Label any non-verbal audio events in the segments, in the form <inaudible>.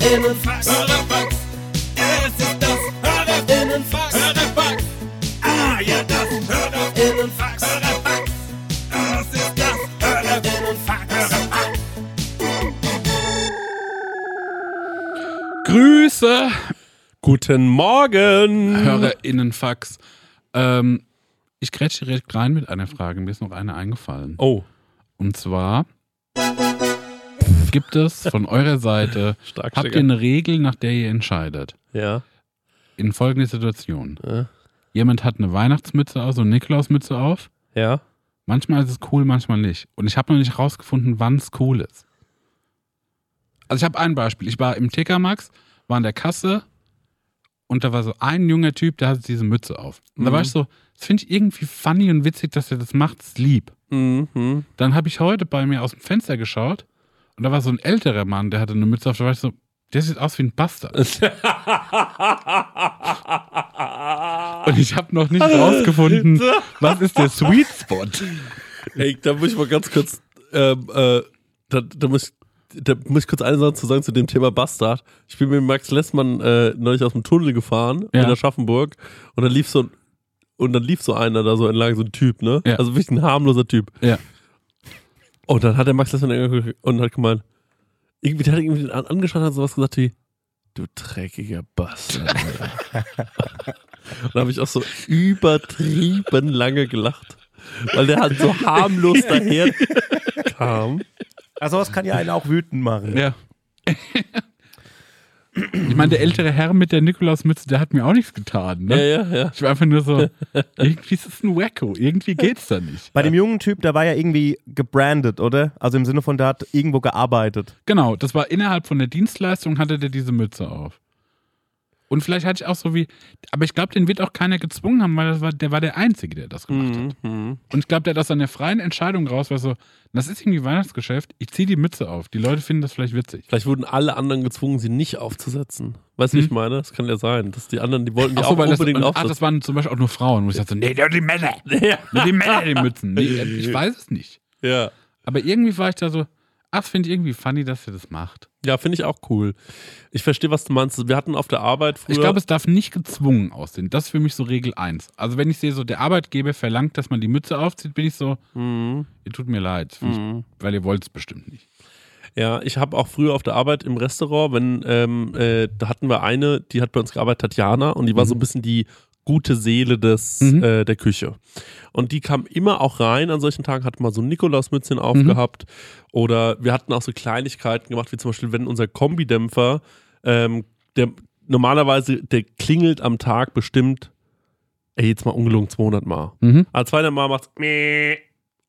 Hörerinnenfax. Hörerfax. Es ist das Hörerinnenfax. Hörerfax. Ah, ja, das Hörerinnenfax. Hörerfax. Das ist das Hörerinnenfax. Hörerfax. Grüße, Guten Morgen! HörerInnenfax. Ähm, ich grätsche direkt rein mit einer Frage. Mir ist noch eine eingefallen. Oh, Und zwar gibt es von eurer Seite, <laughs> stark, habt ihr eine Regel, nach der ihr entscheidet? Ja. In folgender Situation. Ja. Jemand hat eine Weihnachtsmütze aus und eine Nikolausmütze auf. Ja. Manchmal ist es cool, manchmal nicht. Und ich habe noch nicht rausgefunden, wann es cool ist. Also ich habe ein Beispiel. Ich war im TK Max, war an der Kasse und da war so ein junger Typ, der hatte diese Mütze auf. Und da war ich so, das finde ich irgendwie funny und witzig, dass er das macht, ist lieb. Mhm. Dann habe ich heute bei mir aus dem Fenster geschaut und da war so ein älterer Mann, der hatte eine Mütze auf, da war ich so, der sieht aus wie ein Bastard. <laughs> Und ich habe noch nicht rausgefunden, was ist der Sweet Spot. Ey, da muss ich mal ganz kurz, ähm, äh, da, da, muss, da muss ich kurz eine Sache zu sagen zu dem Thema Bastard. Ich bin mit Max Lessmann äh, neulich aus dem Tunnel gefahren Ja. in Aschaffenburg und dann lief so und dann lief so einer da so entlang, so ein Typ, ne? Ja. Also wirklich ein harmloser Typ. Ja. Und dann hat der Max angeguckt und hat gemeint, irgendwie, der hat irgendwie den an- angeschaut und hat sowas gesagt wie, du dreckiger Bastard. Alter." <laughs> und da habe ich auch so übertrieben lange gelacht. Weil der halt so harmlos daher <laughs> kam. Also was kann ja einen auch wütend machen. Ja. Ich meine, der ältere Herr mit der Nikolausmütze, der hat mir auch nichts getan. Ja, Ne? ja, ja. Ich war einfach nur so, irgendwie ist es ein Wacko, irgendwie geht's da nicht. Bei dem jungen Typ, der war ja irgendwie gebrandet, oder? Also im Sinne von, der hat irgendwo gearbeitet. Genau, das war innerhalb von der Dienstleistung, hatte der diese Mütze auf. Und vielleicht hatte ich auch so wie, aber ich glaube, den wird auch keiner gezwungen haben, weil das war, der war der Einzige, der das gemacht hat. Mhm. Und ich glaube, der hat aus seiner freien Entscheidung raus, weil so, das ist irgendwie Weihnachtsgeschäft, ich ziehe die Mütze auf. Die Leute finden das vielleicht witzig. Vielleicht wurden alle anderen gezwungen, sie nicht aufzusetzen. Weißt du, wie ich meine? Das kann ja sein. Dass die anderen, die wollten die Ach so, auch weil das, unbedingt und, ach, aufsetzen. das waren zum Beispiel auch nur Frauen, wo ich dachte, so, nee, nur die Männer. <laughs> Ja. Nur die Männer, die Mützen. Nee, ich <laughs> weiß es nicht. ja. Aber irgendwie war ich da so, ach, das finde ich irgendwie funny, dass er das macht. Ja, finde ich auch cool. Ich verstehe, was du meinst. Wir hatten auf der Arbeit früher. Ich glaube, es darf nicht gezwungen aussehen. Das ist für mich so Regel 1. Also wenn ich sehe, so der Arbeitgeber verlangt, dass man die Mütze aufzieht, bin ich so, Mhm. ihr tut mir leid, Find ich, weil ihr wollt es bestimmt nicht. Ja, ich habe auch früher auf der Arbeit im Restaurant, wenn, ähm, äh, da hatten wir eine, die hat bei uns gearbeitet, Tatjana, und die war so ein bisschen die gute Seele des, Mhm. äh, der Küche. Und die kam immer auch rein an solchen Tagen, hat mal so ein Nikolausmützchen aufgehabt. Oder wir hatten auch so Kleinigkeiten gemacht, wie zum Beispiel, wenn unser Kombidämpfer, ähm, der normalerweise, der klingelt am Tag bestimmt, ey, jetzt mal ungelogen 200 Mal. Mhm. Aber 200 Mal macht's meh.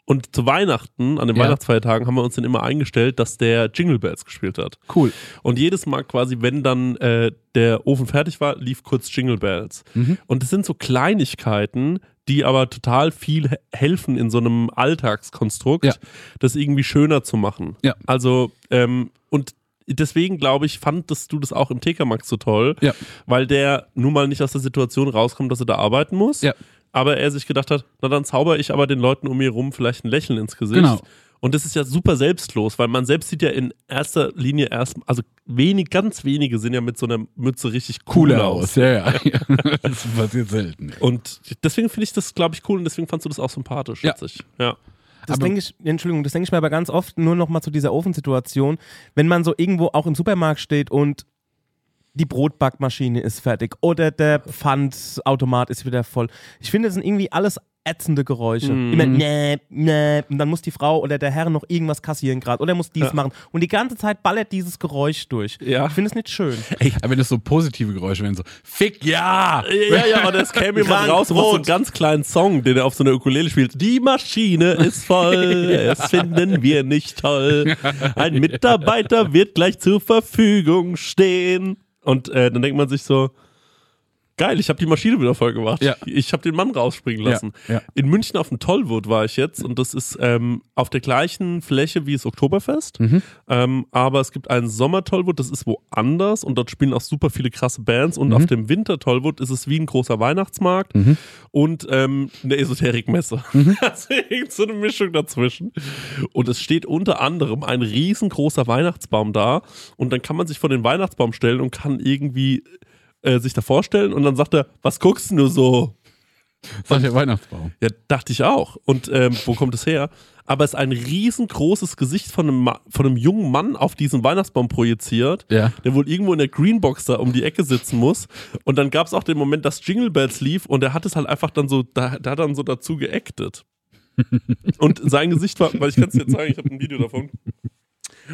Und zu Weihnachten, an den Ja. Weihnachtsfeiertagen, haben wir uns dann immer eingestellt, dass der Jingle Bells gespielt hat. Cool. Und jedes Mal quasi, wenn dann äh, der Ofen fertig war, lief kurz Jingle Bells. Mhm. Und es sind so Kleinigkeiten, die aber total viel he- helfen in so einem Alltagskonstrukt, Ja. das irgendwie schöner zu machen. Ja. Also, ähm, und deswegen glaube ich, fandest du das auch im TK Max so toll, Ja. weil der nun mal nicht aus der Situation rauskommt, dass er da arbeiten muss. Ja. Aber er sich gedacht hat, na dann zauber ich aber den Leuten um mir rum vielleicht ein Lächeln ins Gesicht. Genau. Und das ist ja super selbstlos, weil man selbst sieht ja in erster Linie erst, also wenig, ganz wenige sind ja mit so einer Mütze richtig cool Cooler aus. aus. Ja, ja. <laughs> das passiert selten. Und deswegen finde ich das, glaube ich, cool und deswegen fandst du das auch sympathisch, Ja. ich. Ja. Das denke ich, Entschuldigung, das denke ich mir aber ganz oft nur noch mal zu dieser Ofensituation, wenn man so irgendwo auch im Supermarkt steht und die Brotbackmaschine ist fertig oder der Pfandautomat ist wieder voll. Ich finde, das sind irgendwie alles ätzende Geräusche. Mhm. Immer nee, nee, und dann muss die Frau oder der Herr noch irgendwas kassieren gerade oder muss dies Ja. machen und die ganze Zeit ballert dieses Geräusch durch. Ja. Ich finde es nicht schön. Aber wenn es so positive Geräusche wären, so, Fick ja! Ja, ja, aber das käme jemand raus und macht so einen ganz kleinen Song, den er auf so einer Ukulele spielt. Die Maschine ist voll, <laughs> es finden wir nicht toll. Ein Mitarbeiter wird gleich zur Verfügung stehen. Und äh, dann denkt man sich so, Geil, ich habe die Maschine wieder voll gemacht. Ja. Ich habe den Mann rausspringen lassen. Ja, ja. In München auf dem Tollwood war ich jetzt und das ist ähm, auf der gleichen Fläche wie das Oktoberfest. Mhm. Ähm, aber es gibt einen Sommer-Tollwood, das ist woanders und dort spielen auch super viele krasse Bands. Und Mhm. auf dem Winter-Tollwood ist es wie ein großer Weihnachtsmarkt Mhm. und ähm, eine Esoterikmesse. <laughs> Also irgend so eine Mischung dazwischen. Und es steht unter anderem ein riesengroßer Weihnachtsbaum da und dann kann man sich vor den Weihnachtsbaum stellen und kann irgendwie äh, sich da vorstellen und dann sagt er, was guckst du nur so? Sag der Weihnachtsbaum. Ja, dachte ich auch. Und ähm, wo kommt es her? Aber es ist ein riesengroßes Gesicht von einem, Ma von einem jungen Mann auf diesen Weihnachtsbaum projiziert, Ja. der wohl irgendwo in der Greenbox da um die Ecke sitzen muss. Und dann gab es auch den Moment, dass Jingle Bells lief und er hat es halt einfach dann so, da, hat dann so dazu geactet. <laughs> und sein Gesicht war, weil ich kann es dir zeigen, ich habe ein Video davon.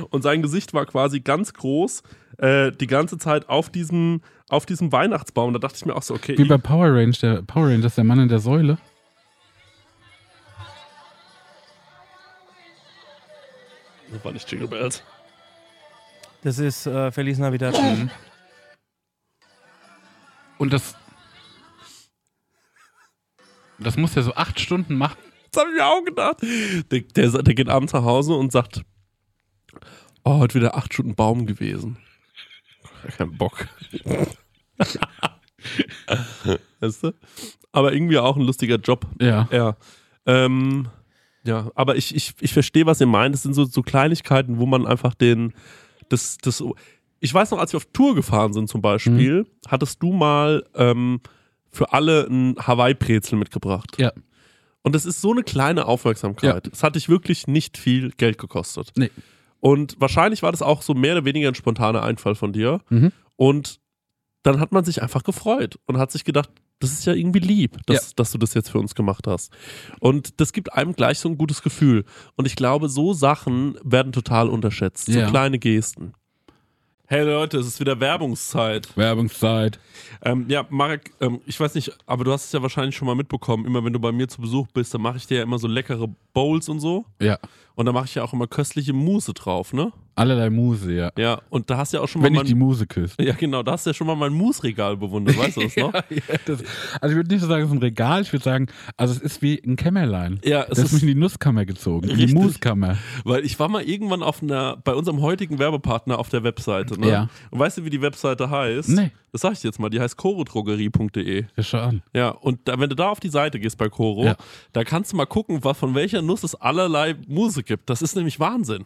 Und sein Gesicht war quasi ganz groß, äh, die ganze Zeit auf diesem, auf diesem Weihnachtsbaum. Da dachte ich mir auch so, okay, Wie bei Power Range, der Power Rangers, der Mann in der Säule. das war nicht Jingle Bells. Das ist äh, Feliz Navidad. Und das. Das muss er so acht Stunden machen. Das habe ich mir auch gedacht. Der, der, der geht abends nach Hause und sagt, oh, heute wieder acht Stunden Baum gewesen. Kein Bock. weißt du? Aber irgendwie auch ein lustiger Job. Ja. Ja. Ähm, ja, aber ich, ich, ich verstehe, was ihr meint. Das sind so, so Kleinigkeiten, wo man einfach den, das, das, ich weiß noch, als wir auf Tour gefahren sind zum Beispiel, Mhm. hattest du mal ähm, für alle ein Hawaii-Brezel mitgebracht. Ja. Und das ist so eine kleine Aufmerksamkeit. Es hat dich wirklich nicht viel Geld gekostet. Nee. Und wahrscheinlich war das auch so mehr oder weniger ein spontaner Einfall von dir. Mhm. Und dann hat man sich einfach gefreut und hat sich gedacht, das ist ja irgendwie lieb, dass, Ja. dass du das jetzt für uns gemacht hast. Und das gibt einem gleich so ein gutes Gefühl. Und ich glaube, so Sachen werden total unterschätzt. So Ja. kleine Gesten. Hey Leute, es ist wieder Werbungszeit. Werbungszeit. Ähm, ja, Marek, ähm, ich weiß nicht, aber du hast es ja wahrscheinlich schon mal mitbekommen. Immer wenn du bei mir zu Besuch bist, dann mache ich dir ja immer so leckere Bowls und so. Ja. Und da mache ich ja auch immer köstliche Mousse drauf, ne? Allerlei Muse, ja. Ja, und da hast du ja auch schon mal Wenn ich mein, die Muse küsse. Ja, genau, da hast du ja schon mal mein Mousse-Regal bewundert, weißt du das <laughs> noch? Ja, das, also ich würde nicht so sagen, es ist ein Regal, ich würde sagen, also es ist wie ein Kämmerlein. Ja, es Das ist mich in die Nusskammer gezogen, in die Richtig. Muskammer. weil ich war mal irgendwann auf einer, bei unserem heutigen Werbepartner auf der Webseite, ne? Ja. Und weißt du, wie die Webseite heißt? Nee. Das sag ich jetzt mal, die heißt chorodrogerie.de. Ja, schau an. Ja, und da, wenn du da auf die Seite gehst bei Coro, Ja. da kannst du mal gucken, was, von welcher Nuss es allerlei Muse gibt. Das ist nämlich Wahnsinn.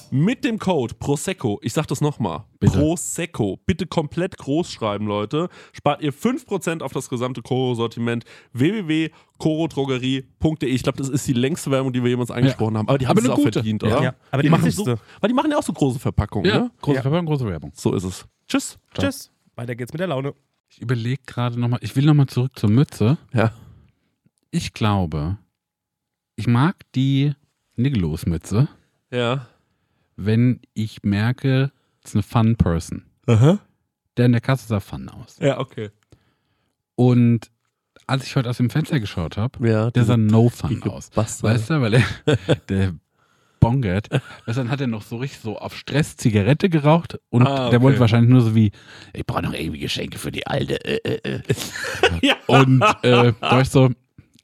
mit dem Code Prosecco, ich sag das nochmal. Prosecco, bitte komplett groß schreiben, Leute, spart ihr 5% auf das gesamte Koro-Sortiment www.korodrogerie.de. Ich glaube, das ist die längste Werbung, die wir jemals angesprochen haben, aber die haben Aber es auch gute. verdient, Ja. oder? Ja, aber die machen wichtigste. so, Weil die machen ja auch so große Verpackungen, Ja, ne? große Ja. Verpackung, große Werbung. So ist es. Tschüss. Ciao. Tschüss. Weiter geht's mit der Laune. Ich überlege gerade nochmal, ich will nochmal zurück zur Mütze. Ja. Ich glaube, ich mag die Niggelos-Mütze, Ja. Wenn ich merke, es ist eine Fun Person. Aha. Der in der Kasse sah fun aus. Ja, okay. Und als ich heute aus dem Fenster geschaut habe, Ja, der sah no fun aus. Bastard. Weißt du, weil er, <laughs> der bongert, weißt, du, dann hat er noch so richtig so auf Stress Zigarette geraucht und Ah, der okay. wollte wahrscheinlich nur so wie, ich brauche noch irgendwie Geschenke für die Alte. Äh, äh, äh. <laughs> Ja. Und äh, da war ich so,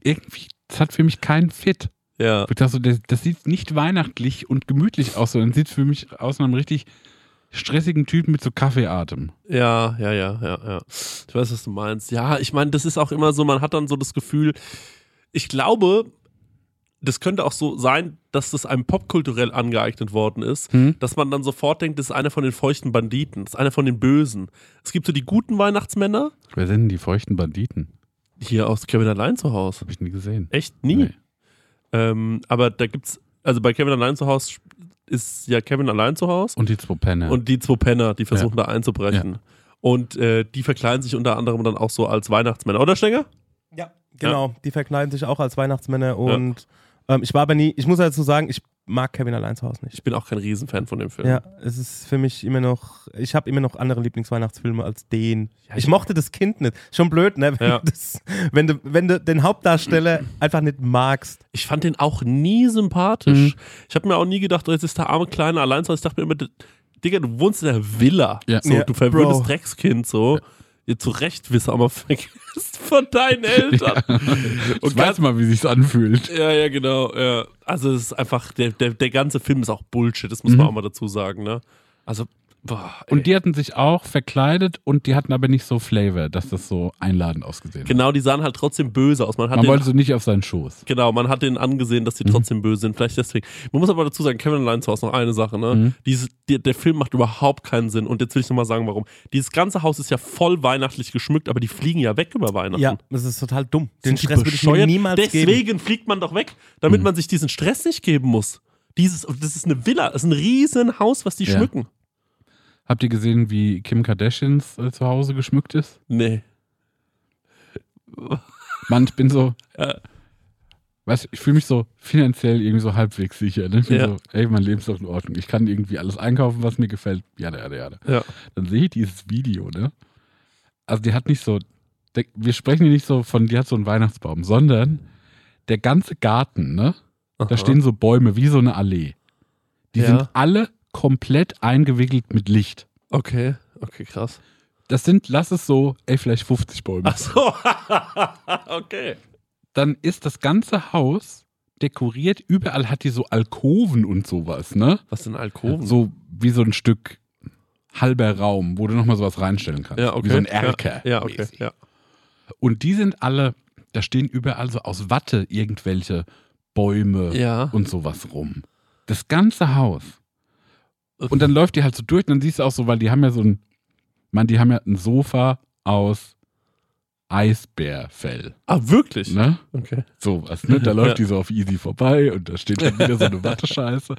irgendwie, das hat für mich keinen Fit. Ja. Ich dachte so, das, das sieht nicht weihnachtlich und gemütlich aus, sondern sieht für mich aus einem richtig stressigen Typen mit so Kaffeeatem. Ja, ja, ja, ja, ja. Ich weiß, was du meinst. Ja, ich meine, das ist auch immer so, man hat dann so das Gefühl, ich glaube, das könnte auch so sein, dass das einem popkulturell angeeignet worden ist, Hm? dass man dann sofort denkt, das ist einer von den feuchten Banditen, das ist einer von den Bösen. Es gibt so die guten Weihnachtsmänner, Wer sind denn die feuchten Banditen? hier aus Kevin allein zu Hause. Hab ich nie gesehen. Echt nie. Nee. Ähm, aber da gibt's, also bei Kevin allein zu Hause ist ja Kevin allein zu Hause. Und die zwei Penner. Und die zwei Penner, die versuchen da einzubrechen. Und äh, die verkleiden sich unter anderem dann auch so als Weihnachtsmänner, oder Stenger? Ja, genau. Die verkleiden sich auch als Weihnachtsmänner und ähm, ich war aber nie, ich muss dazu sagen, ich mag Kevin allein zu Hause nicht. Ich bin auch kein Riesenfan von dem Film. Ja, es ist für mich immer noch, ich habe immer noch andere Lieblingsweihnachtsfilme als den. Ja, ich ich- mochte das Kind nicht. Schon blöd, ne? Wenn, Ja. das, wenn, du, wenn du den Hauptdarsteller <clears throat> einfach nicht magst. Ich fand den auch nie sympathisch. Mhm. Ich habe mir auch nie gedacht, oh, jetzt ist der arme kleine allein. Ich dachte mir immer, Digga, du wohnst in der Villa. Ja. So, Ja, du verwöhntes. Dreckskind so. Ihr zu Recht wisst, aber <laughs> vergisst von deinen Eltern. ich weiß mal, wie sich's anfühlt. Ja, ja, genau. Ja. Also es ist einfach, der, der, der ganze Film ist auch Bullshit, das muss man Mhm. auch mal dazu sagen, ne? Also, boah. Und die hatten sich auch verkleidet und die hatten aber nicht so Flavor, dass das so einladend ausgesehen hat. genau, die sahen halt trotzdem böse aus. Man hat Man den, wollte so nicht auf seinen Schoß. genau, man hat denen angesehen, dass die Mhm. trotzdem böse sind. Vielleicht deswegen. Man muss aber dazu sagen, Kevin zu Hause noch eine Sache, ne? Mhm. Dieses, der, der Film macht überhaupt keinen Sinn. Und jetzt will ich nochmal sagen, warum. Dieses ganze Haus ist ja voll weihnachtlich geschmückt, aber die fliegen ja weg über Weihnachten. Ja, das ist total dumm. Den Stress würde ich mir niemals Deswegen geben. fliegt man doch weg, damit Mhm. man sich diesen Stress nicht geben muss. Dieses, das ist eine Villa, das ist ein riesen Haus, was die Ja. schmücken. Habt ihr gesehen, wie Kim Kardashians äh, zu Hause geschmückt ist? Nee. Mann, ich bin so, <laughs> Ja. weißt du, ich fühle mich so finanziell irgendwie so halbwegs sicher. Ne? Ich bin Ja. so, ey, mein Leben ist doch in Ordnung. Ich kann irgendwie alles einkaufen, was mir gefällt. Jada, jada, jada. Ja. Dann sehe ich dieses Video, ne? Also die hat nicht so, der, wir sprechen hier nicht so von, die hat so einen Weihnachtsbaum, sondern der ganze Garten, ne? Da Aha. stehen so Bäume wie so eine Allee. Die Ja. sind alle komplett eingewickelt mit Licht. Okay, okay, krass. Das sind, lass es so, ey, vielleicht 50 Bäume. Ach so. <laughs> okay. Dann ist das ganze Haus dekoriert, überall hat die so Alkoven und sowas, ne? Was sind Alkoven? So wie so ein Stück halber Raum, wo du nochmal sowas reinstellen kannst. ja, okay. Wie so ein Erker. Ja, ja okay. mäßig. Ja. Und die sind alle, da stehen überall so aus Watte irgendwelche Bäume ja. und sowas rum. Das ganze Haus. Und dann läuft die halt so durch und dann siehst du auch so, weil die haben ja so ein, man, die haben ja ein Sofa aus Eisbärfell, Ah, wirklich? ne? Okay. Sowas, ne? Da <laughs> läuft Ja. die so auf easy vorbei und da steht dann wieder so eine <laughs> Wattescheiße.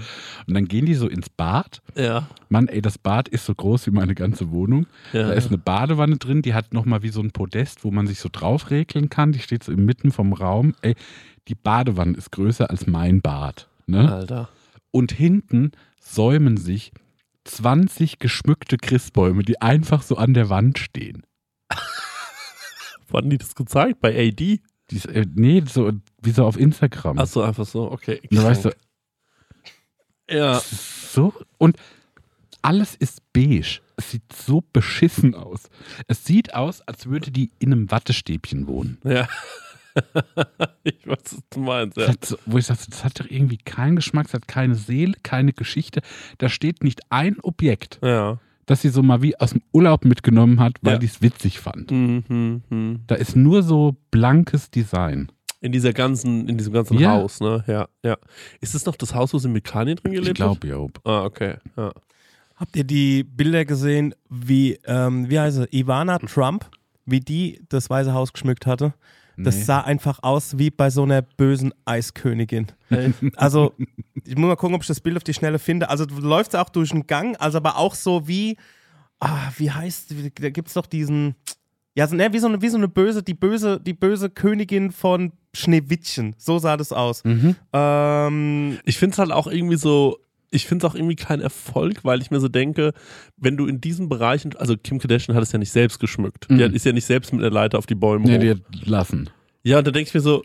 Und dann gehen die so ins Bad. Ja. Mann, ey, das Bad ist so groß wie meine ganze Wohnung. ja. Da ist eine Badewanne drin, die hat nochmal wie so ein Podest, wo man sich so drauf regeln kann. Die steht so inmitten vom Raum. Ey, die Badewanne ist größer als mein Bad. Ne? Alter. Und hinten säumen sich 20 geschmückte Christbäume, die einfach so an der Wand stehen. <laughs> Wo hatten die das gezeigt? Bei AD? Dies, äh, nee, so, wie so auf Instagram. Achso, einfach so, okay. da weißt du, ja. so und alles ist beige. Es sieht so beschissen aus. Es sieht aus, als würde die in einem Wattestäbchen wohnen. Ja. <laughs> ich weiß, was du meinst, Das ja. hat so, wo ich dachte, das hat doch irgendwie keinen Geschmack, es hat keine Seele, keine Geschichte. Da steht nicht ein Objekt, Ja. das sie so mal wie aus dem Urlaub mitgenommen hat, weil Ja. die es witzig fand. Mhm, mhm. Da ist nur so blankes Design. In dieser ganzen, in diesem ganzen Ja. Haus, ne? Ja, ja. Ist das noch das Haus, wo sie mit Kanye drin Ich gelebt hat? glaube, ja. Ah, okay. Ja. Habt ihr die Bilder gesehen, wie, ähm, wie heißt sie, Ivana Trump, wie die das Weiße Haus geschmückt hatte? Das Nee. sah einfach aus wie bei so einer bösen Eiskönigin. <laughs> Also, ich muss mal gucken, ob ich das Bild auf die Schnelle finde. Also, du läufst auch durch den Gang, also aber auch so wie, ah, wie heißt, da gibt es doch diesen, ja, so, ne, wie, so eine, wie so eine böse, die böse, die böse Königin von Schneewittchen. So sah das aus. Mhm. Ähm, Ich finde es halt auch irgendwie so, ich finde es auch irgendwie kein Erfolg, weil ich mir so denke, wenn du in diesen Bereichen, also Kim Kardashian hat es ja nicht selbst geschmückt. Die Mhm. hat, ist ja nicht selbst mit einer Leiter auf die Bäume Nee, hoch. die lassen. Ja, und da denke ich mir so,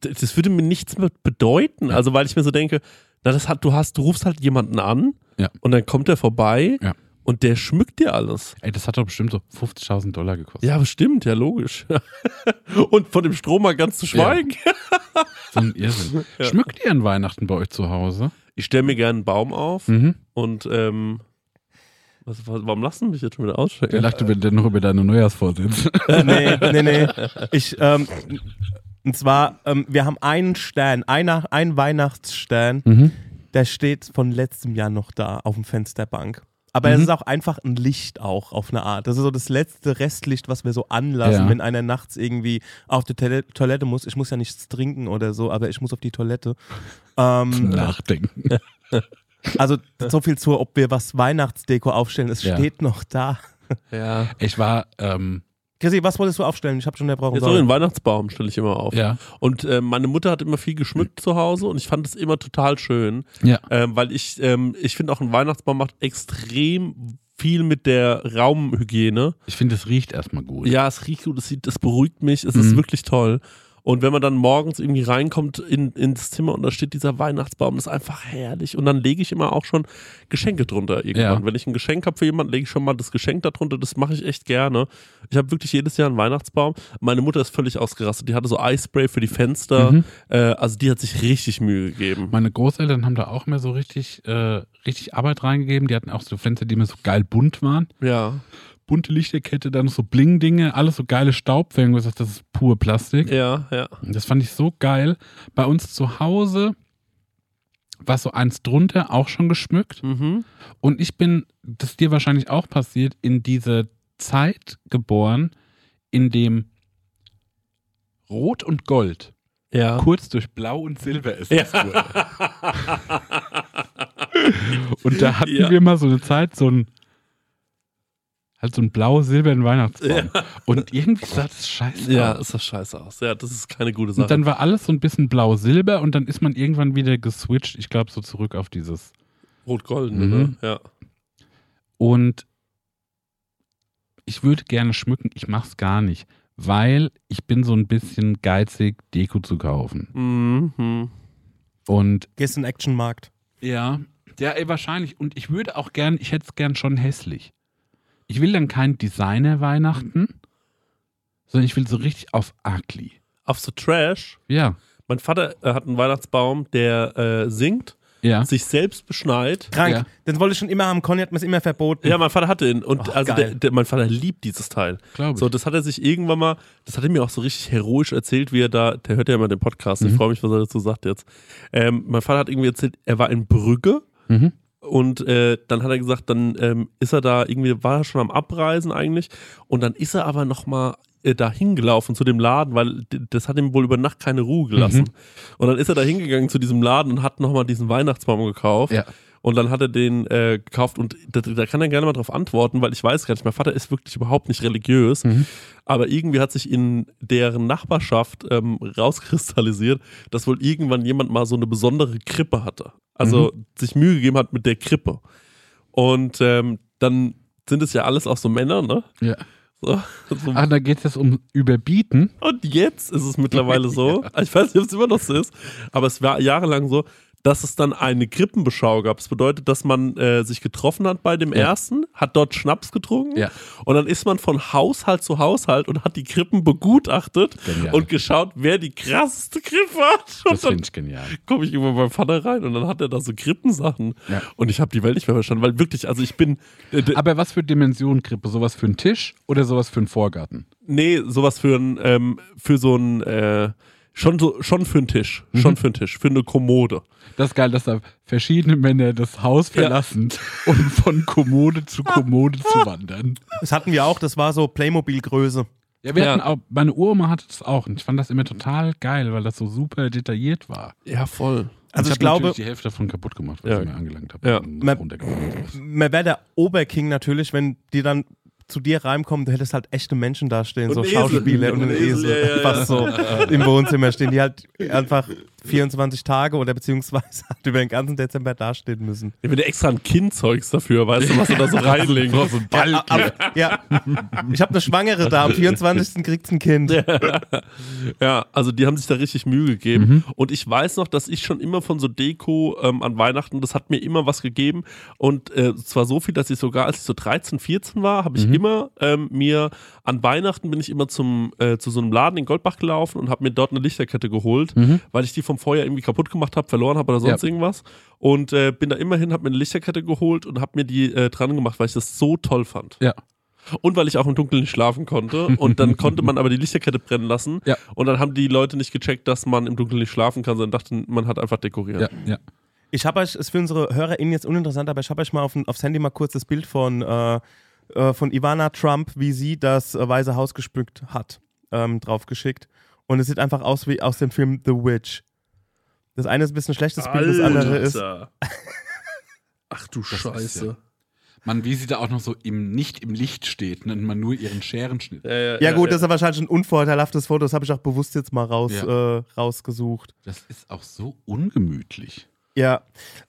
das würde mir nichts mehr bedeuten. Also, weil ich mir so denke, na, das hat, du hast, du rufst halt jemanden an Ja. und dann kommt der vorbei Ja. und der schmückt dir alles. Ey, das hat doch bestimmt so 50.000 Dollar gekostet. Ja, bestimmt, ja, logisch. <laughs> und von dem Strom mal ganz zu schweigen. So ein Irrsinn. <laughs> Schmückt ihr an Weihnachten bei euch zu Hause? Ich stelle mir gerne einen Baum auf Mhm. und, ähm, was, warum lassen Sie mich jetzt schon wieder Der aussteigen? lacht über, der noch über deine Neujahrsvorsätze. nee, <laughs> nee, nee. Ich, ähm, und zwar, ähm, wir haben einen Stern, einen Weihnachtsstern, mhm. der steht von letztem Jahr noch da auf dem Fensterbank. Aber es Mhm. ist auch einfach ein Licht auch auf eine Art. Das ist so das letzte Restlicht, was wir so anlassen, Ja. wenn einer nachts irgendwie auf die Toilette, Toilette muss. Ich muss ja nichts trinken oder so, aber ich muss auf die Toilette. Ähm, <laughs> Nachdenken. <laughs> also so viel zu, ob wir was Weihnachtsdeko aufstellen. Es Ja. steht noch da. Ja. Ich war, ähm, Chrissy, was wolltest du aufstellen? Ich habe schon unterbrochen. Jetzt so sorry. den Weihnachtsbaum stelle ich immer auf. ja, Und äh, meine Mutter hat immer viel geschmückt zu Hause und ich fand es immer total schön, ja. ähm, weil ich, ähm, ich finde auch ein Weihnachtsbaum macht extrem viel mit der Raumhygiene. Ich finde, es riecht erstmal gut. Ja, es riecht gut, es, sieht, es beruhigt mich, es Mhm. ist wirklich toll. Und wenn man dann morgens irgendwie reinkommt in, ins Zimmer und da steht dieser Weihnachtsbaum, das ist einfach herrlich. Und dann lege ich immer auch schon Geschenke drunter irgendwann. Ja. Wenn ich ein Geschenk habe für jemanden, lege ich schon mal das Geschenk darunter. Das mache ich echt gerne. Ich habe wirklich jedes Jahr einen Weihnachtsbaum. Meine Mutter ist völlig ausgerastet. Die hatte so Eispray für die Fenster. Mhm. Äh, also die hat sich richtig Mühe gegeben. Meine Großeltern haben da auch mehr so richtig, äh, richtig Arbeit reingegeben. Die hatten auch so Fenster, die immer so geil bunt waren. Ja. Bunte Lichterkette, dann so Bling-Dinge, alles so geile Staubfänge. Das ist pur Plastik. Ja, ja. Das fand ich so geil. Bei uns zu Hause war so eins drunter auch schon geschmückt. Mhm. Und ich bin, das ist dir wahrscheinlich auch passiert, in diese Zeit geboren, in dem Rot und Gold Ja. kurz durch Blau und Silber ersetzt Ja. <laughs> Und da hatten Ja. wir mal so eine Zeit, so ein halt so ein blau-silbernen Weihnachtsbaum. Und irgendwie sah das scheiße Ja, aus. ist das scheiße aus. Ja, das ist keine gute Sache. Und dann war alles so ein bisschen blau-silber und dann ist man irgendwann wieder geswitcht, ich glaube so zurück auf dieses. Rot-Golden, Mhm. ne? Ja. Und ich würde gerne schmücken, ich mach's gar nicht, weil ich bin so ein bisschen geizig, Deko zu kaufen. Mhm. Und Gehst in den Actionmarkt. ja, ja, ey, wahrscheinlich. Und ich würde auch gern, ich hätte es gern schon hässlich. Ich will dann kein Designer-Weihnachten, sondern ich will so richtig auf ugly. Auf so Trash. Ja, Mein Vater äh, hat einen Weihnachtsbaum, der äh, singt, ja. sich selbst beschneit. Krank. Ja. Den wollte ich schon immer haben. Conny hat mir es immer verboten. Ja, mein Vater hatte ihn. Und Ach, also der, der, mein Vater liebt dieses Teil. Glaube ich. So, das hat er sich irgendwann mal, das hat er mir auch so richtig heroisch erzählt, wie er da, der hört ja immer den Podcast, ich Mhm. freue mich, was er dazu sagt jetzt. Ähm, mein Vater hat irgendwie erzählt, er war in Brügge mhm. Und äh, dann hat er gesagt, dann ähm, ist er da irgendwie, war er schon am Abreisen eigentlich und dann ist er aber nochmal äh, da hingelaufen zu dem Laden, weil das hat ihm wohl über Nacht keine Ruhe gelassen. Mhm. Und dann ist er da hingegangen zu diesem Laden und hat nochmal diesen Weihnachtsbaum gekauft. Ja. Und dann hat er den äh, gekauft und da, da kann er gerne mal drauf antworten, weil ich weiß gar nicht, mein Vater ist wirklich überhaupt nicht religiös, Mhm. aber irgendwie hat sich in deren Nachbarschaft ähm, rauskristallisiert, dass wohl irgendwann jemand mal so eine besondere Krippe hatte. Also sich Mühe gegeben hat mit der Krippe. Und ähm, dann sind es ja alles auch so Männer, ne? Ja. So, so. Ach, da geht es um Überbieten. Und jetzt ist es mittlerweile so, <laughs> ich weiß nicht, ob es immer noch so ist, aber es war jahrelang so, dass es dann eine Krippenbeschau gab. Das bedeutet, dass man äh, sich getroffen hat bei dem Ja. ersten, hat dort Schnaps getrunken Ja. und dann ist man von Haushalt zu Haushalt und hat die Krippen begutachtet Genial. und geschaut, wer die krasseste Krippe hat. Das Und dann finde ich genial. komme ich immer beim Vater rein und dann hat er da so Krippensachen. Ja. Und ich habe die Welt nicht mehr verstanden, weil wirklich, also ich bin, äh, Aber was für Dimension Krippe? Sowas für einen Tisch oder sowas für einen Vorgarten? nee, sowas für ein, ähm, für so ein, äh, schon so, schon für einen Tisch, Mhm. schon für einen Tisch, für eine Kommode. Das ist geil, dass da verschiedene Männer das Haus verlassen, um von Kommode zu Kommode zu wandern. Das hatten wir auch, das war so Playmobil-Größe. Ja, wir Ja. hatten auch, meine Uroma hatte das auch und ich fand das immer total geil, weil das so super detailliert war. Ja, voll. Also ich ich glaube, natürlich die Hälfte davon kaputt gemacht, was Ja. ich mir angelangt habe. Ja. und Man- man wäre der Oberking natürlich, wenn die dann zu dir reinkommen, du hättest halt echte Menschen da stehen, Und so. Schauspieler und Und ein ein Esel, Esel, ja, ja, ja. fast so im Wohnzimmer stehen, die halt einfach 24 Tage oder beziehungsweise halt <laughs> über den ganzen Dezember dastehen müssen. Ich bin extra ein Kindzeugs dafür, weißt du, was du da so <laughs> reinlegen So ein Balken. Ja, aber, ja. ich habe eine Schwangere da, am 24. kriegt's ein Kind. Ja, also die haben sich da richtig Mühe gegeben. Und ich weiß noch, dass ich schon immer von so Deko ähm, an Weihnachten, das hat mir immer was gegeben. Und äh, zwar so viel, dass ich sogar, als ich so 13, 14 war, habe ich immer ähm, mir an Weihnachten bin ich immer zum, äh, zu so einem Laden in Goldbach gelaufen und habe mir dort eine Lichterkette geholt, weil ich die vom Vorjahr irgendwie kaputt gemacht habe, verloren habe oder sonst Ja. irgendwas. Und äh, bin da immerhin, habe mir eine Lichterkette geholt und habe mir die äh, dran gemacht, weil ich das so toll fand. Ja. Und weil ich auch im Dunkeln nicht schlafen konnte. Und dann <laughs> konnte man aber die Lichterkette brennen lassen. Ja. Und dann haben die Leute nicht gecheckt, dass man im Dunkeln nicht schlafen kann, sondern dachten, man hat einfach dekoriert. Ja, ja. Ich habe euch, ist für unsere HörerInnen jetzt uninteressant, aber ich habe euch mal auf, aufs Handy mal kurz das Bild von, äh, äh, von Ivana Trump, wie sie das Weiße Haus gespückt hat, ähm, draufgeschickt. Und es sieht einfach aus wie aus dem Film The Witch. Das eine ist ein bisschen schlechtes Bild, das andere ist. <laughs> Ach du ist Scheiße. ja- Man, wie sie da auch noch so im, nicht im Licht steht, nennt man nur ihren Scherenschnitt. Ja, gut, das ist wahrscheinlich ein unvorteilhaftes Foto, das habe ich auch bewusst jetzt mal raus, Ja. äh, rausgesucht. Das ist auch so ungemütlich. Ja,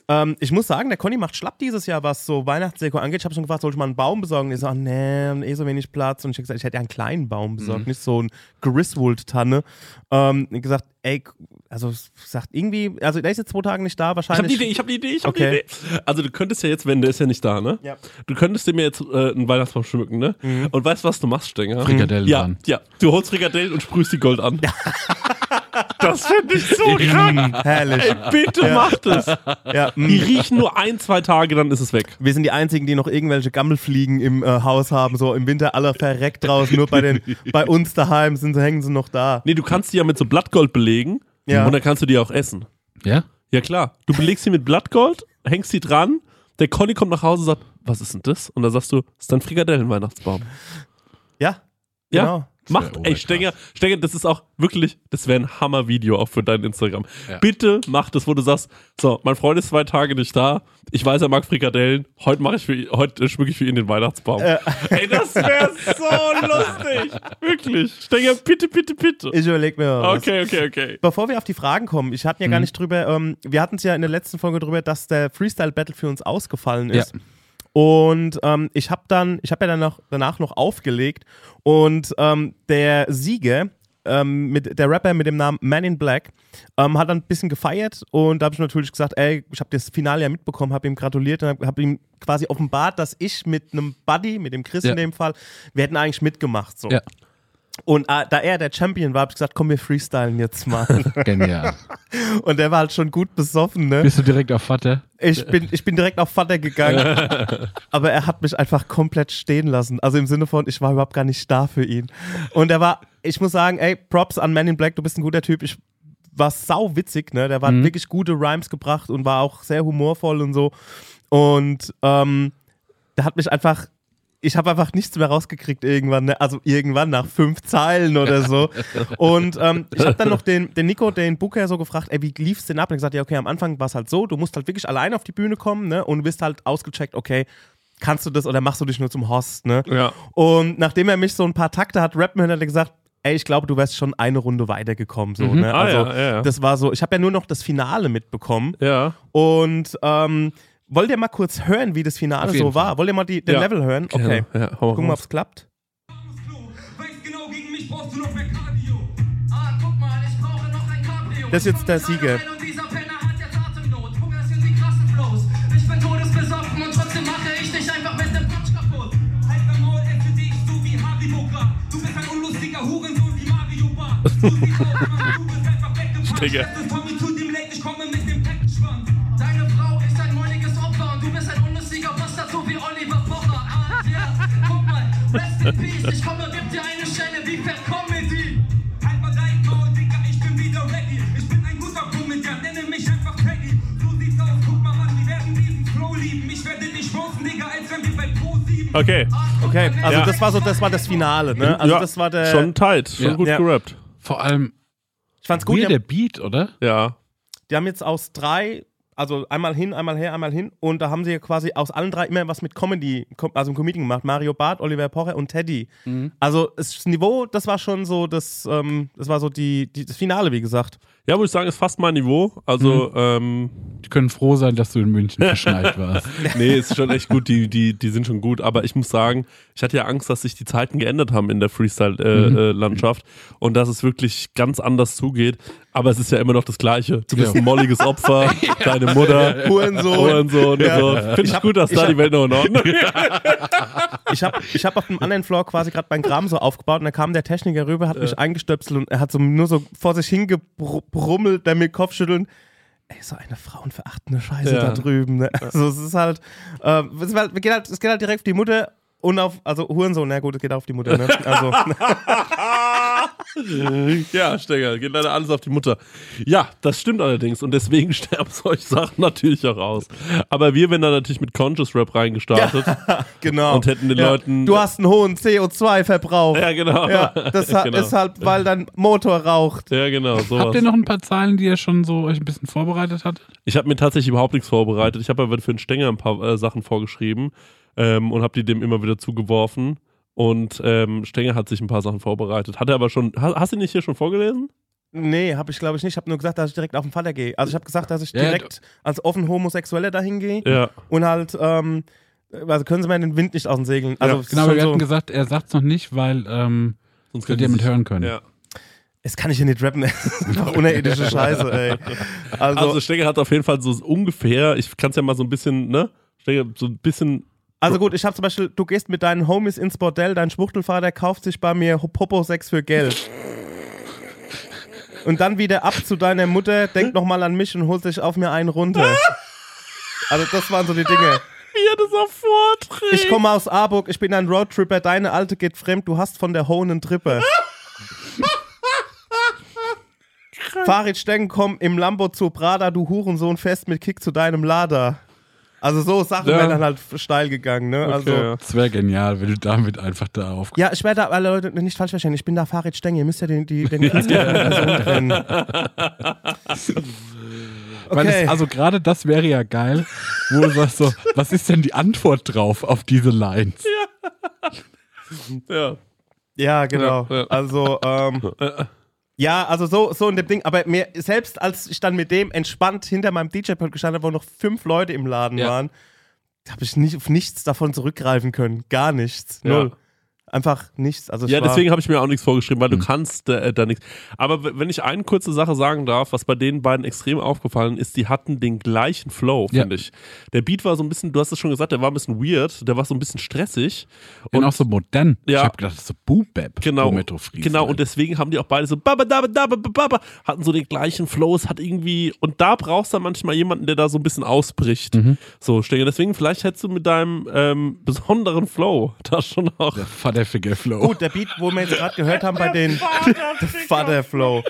ähm, ich muss sagen, der Conny macht schlapp dieses Jahr, was so Weihnachtsdeko angeht. Ich habe schon gefragt, soll ich mal einen Baum besorgen? Die so, ah, nee, eh so wenig Platz. Und ich habe gesagt, ich hätte ja einen kleinen Baum besorgt, nicht so einen Griswold-Tanne. Ähm, gesagt, ey, also sagt irgendwie, also der ist jetzt zwei Tage nicht da, Ich habe wahrscheinlich. die Idee, ich habe die Idee, ich habe Okay. die Idee. Also du könntest ja jetzt, wenn der ist ja nicht da, ne? Ja. Du könntest dir mir jetzt äh, einen Weihnachtsbaum schmücken, ne? Und weißt du, was du machst, Stenger? Frikadellen Ja, dran. ja. Du holst Frikadellen und sprühst die Gold an. <laughs> das finde ich so krank. Herrlich. Ey, bitte mach das. Ja, mm. Die riechen nur ein, zwei Tage, dann ist es weg. Wir sind die Einzigen, die noch irgendwelche Gammelfliegen im äh, Haus haben. So im Winter alle verreckt draußen. Nur bei, den, bei uns daheim sind, sie- hängen sie noch da. Nee, du kannst die ja mit so Blattgold belegen Ja. und dann kannst du die auch essen. Ja? Ja klar, du belegst sie mit Blattgold, hängst sie dran, der Conny kommt nach Hause und sagt, was ist denn das? Und dann sagst du, das ist dein Frikadellen-Weihnachtsbaum. Ja, Ja, genau. Macht, ey. Stenger, Stenger, das ist auch wirklich, das wäre ein Hammer-Video auch für dein Instagram. Ja. Bitte mach das, wo du sagst, so, mein Freund ist zwei Tage nicht da, ich weiß, er mag Frikadellen, heute mache ich für ihn, heute äh, schmücke ich für ihn den Weihnachtsbaum. <laughs> Ey, das wäre so lustig. Wirklich. Stenger, bitte, bitte, bitte. Ich überlege mir was. Okay, okay, okay. Bevor wir auf die Fragen kommen, ich hatte ja gar nicht drüber, ähm, wir hatten es ja in der letzten Folge drüber, dass der Freestyle Battle für uns ausgefallen ist. Ja. Und ähm, ich habe dann, ich habe ja dann noch, danach noch aufgelegt und ähm, der Sieger, ähm, mit, der Rapper mit dem Namen Man in Black, ähm, hat dann ein bisschen gefeiert und da habe ich natürlich gesagt, ey, ich habe das Finale ja mitbekommen, habe ihm gratuliert und habe hab ihm quasi offenbart, dass ich mit einem Buddy, mit dem Chris Ja. in dem Fall, wir hätten eigentlich mitgemacht. So. Ja. Und äh, da er der Champion war, habe ich gesagt, komm, wir freestylen jetzt mal. <laughs> Genial. <laughs> Und der war halt schon gut besoffen, ne? Bist du direkt auf Vater? Ich bin, ich bin direkt auf Vater gegangen. <laughs> aber er hat mich einfach komplett stehen lassen. Also im Sinne von, ich war überhaupt gar nicht da für ihn. Und er war, ich muss sagen, ey, Props an Man in Black, du bist ein guter Typ. Ich war sau witzig, ne? Der war Mhm. wirklich gute Rhymes gebracht und war auch sehr humorvoll und so. Und ähm, der hat mich einfach. Ich habe einfach nichts mehr rausgekriegt irgendwann, ne? also irgendwann nach fünf Zeilen oder so. Und ähm, ich habe dann noch den, den Nico, den Booker, so gefragt, ey, wie lief's denn ab? Und er hat gesagt, ja, okay, am Anfang war es halt so, du musst halt wirklich allein auf die Bühne kommen, ne? Und du bist halt ausgecheckt, okay, kannst du das oder machst du dich nur zum Host, ne? Ja. Und nachdem er mich so ein paar Takte hat rappen hören, hat er gesagt, ey, ich glaube, du wärst schon eine Runde weitergekommen. So, ne? Ah, Also, ja, ja, ja. das war so, ich habe ja nur noch das Finale mitbekommen. Ja. Und ähm, wollt ihr mal kurz hören, wie das Finale so war? Fall. Wollt ihr mal die, den Ja. Level hören? Okay. Ja, mal Gucken wir, ob raus. es klappt. mal. Das ist jetzt der Ich <laughs> rest in peace. Ich komme, gib dir eine Stelle wie Fat Comedy. Halt mal dein Maul, Digga, ich bin wieder ready. Ich bin ein guter Komödiant, nenne mich einfach Teddy. So sieht's aus, guck mal, Mann, wir werden diesen Flow lieben. Ich werde dich roasten, Digga, als wenn wir bei Pro 7. Okay. Okay, also Ja. das war so, das war das Finale, ne? Also ja, das war der. schon tight, schon Ja. gut Ja. gerappt. Vor allem ich fand's gut. gut Die der Beat, oder? Ja. die haben jetzt aus drei, also einmal hin, einmal her, einmal hin, und da haben sie quasi aus allen drei immer was mit Comedy, com- also Comedian gemacht. Mario Barth, Oliver Pocher und Teddy. Also das Niveau, das war schon so, das, ähm, das war so die, die, das Finale, wie gesagt. Ja, würde ich sagen, ist fast mein Niveau. Also, ähm, Die können froh sein, dass du in München <laughs> verschneit warst. nee, ist schon echt gut. Die, die, die sind schon gut. Aber ich muss sagen, ich hatte ja Angst, dass sich die Zeiten geändert haben in der Freestyle-Landschaft und dass es wirklich ganz anders zugeht. Aber es ist ja immer noch das Gleiche. Du bist Ja. ein molliges Opfer, <laughs> deine Mutter, Hurensohn. Hurensohn und Ja. so. Finde ich, hab- gut, dass ich da die Welt noch in Ordnung <laughs> ist. Ich habe ich hab auf dem anderen Floor quasi gerade meinen Graben so aufgebaut und da kam der Techniker rüber, hat mich eingestöpselt und er hat so nur so vor sich hingebrummelt, dann mit Kopfschütteln. Ey, so eine frauenverachtende Scheiße Ja. da drüben. Ne? Also es ist halt, äh, es, halt, geht halt, es geht halt direkt auf die Mutter und auf, also Hurensohn, na gut, es geht auf die Mutter. Ne? Also, <laughs> <laughs> Ja, Stenger, geht leider alles auf die Mutter. Ja, das stimmt allerdings und deswegen <laughs> sterben solche Sachen natürlich auch aus. Aber wir wären da natürlich mit Conscious Rap reingestartet. <laughs> genau. Und hätten den ja. Leuten- Du hast einen hohen CO2-Verbrauch. Ja, genau. Ja, das ha- Genau. halt, weil dein Motor raucht. Ja, genau. Sowas. Habt ihr noch ein paar Zahlen, die ihr schon so euch ein bisschen vorbereitet hat? Ich habe mir tatsächlich überhaupt nichts vorbereitet. Ich habe aber für den Stenger ein paar äh, Sachen vorgeschrieben ähm, und habe die dem immer wieder zugeworfen. Und ähm, Stenger hat sich ein paar Sachen vorbereitet. Hat er aber schon. Hast, hast du ihn nicht hier schon vorgelesen? Nee, habe ich glaube ich nicht. Ich habe nur gesagt, dass ich direkt auf den Vater gehe. Also ich habe gesagt, dass ich Ja, direkt als offen Homosexueller dahin gehe. Ja. Und halt, ähm, also können Sie mir den Wind nicht aus den Segeln. Also ist Genau, wir so, hatten gesagt, er sagt es noch nicht, weil ähm, Sonst wir damit sich- hören können. Ja. es kann ich hier nicht rappen. Einfach unerirdische Scheiße, ey. <laughs> Also, Also Stenger hat auf jeden Fall so ungefähr, ich kann es ja mal so ein bisschen, ne? Stenger, so ein bisschen. Also gut, ich habe zum Beispiel, du gehst mit deinen Homies ins Bordell, dein Schwuchtelvater kauft sich bei mir Popo-Sex für Geld. Und dann wieder ab zu deiner Mutter, denk nochmal an mich und holt sich auf mir einen runter. Also das waren so die Dinge. Wie er das auch vorträgt. Ich komme aus Aarburg, ich bin ein Roadtripper, deine Alte geht fremd, du hast von der Hohen einen Tripper. <laughs> Farid Stecken, komm im Lambo zu Prada, du Hurensohn, fest mit Kick zu deinem Lader. Also so Sachen Ja. wären dann halt steil gegangen, ne? Also, ja. Das wäre genial, wenn du damit einfach da auf. ja, ich werde alle Leute nicht falsch verstehen, ich bin da Farid Stecken, ihr müsst ja den, die, den Künstler von der Person trennen. Okay. es, also gerade das wäre ja geil, wo du sagst so, was ist denn die Antwort drauf auf diese Lines? Ja. Ja, genau. Ja, ja. Also, ähm, ja, also so, so in dem Ding. Aber mir, selbst als ich dann mit dem entspannt hinter meinem DJ-Pult gestanden habe, wo noch fünf Leute im Laden Ja. waren, habe ich nicht, auf nichts davon zurückgreifen können. Gar nichts. Ja. Einfach nichts. Also Ja, deswegen habe ich mir auch nichts vorgeschrieben, weil du kannst äh, da nichts. Aber wenn ich eine kurze Sache sagen darf, was bei den beiden extrem aufgefallen ist, die hatten den gleichen Flow, Ja. finde ich. Der Beat war so ein bisschen, du hast es schon gesagt, der war ein bisschen weird, der war so ein bisschen stressig. Und auch so modern. Ja. Ich habe gedacht, das ist so Boom Bap. Genau, genau, und deswegen haben die auch beide so baba, daba, daba, baba, hatten so den gleichen Flow, es hat irgendwie, und da brauchst du dann manchmal jemanden, der da so ein bisschen ausbricht. Mhm. So, Stenger, deswegen vielleicht hättest du mit deinem ähm, besonderen Flow <laughs> da schon auch. Der Vaterficker Flow. Gut, der Beat, wo wir jetzt gerade gehört haben bei den Vaterflow.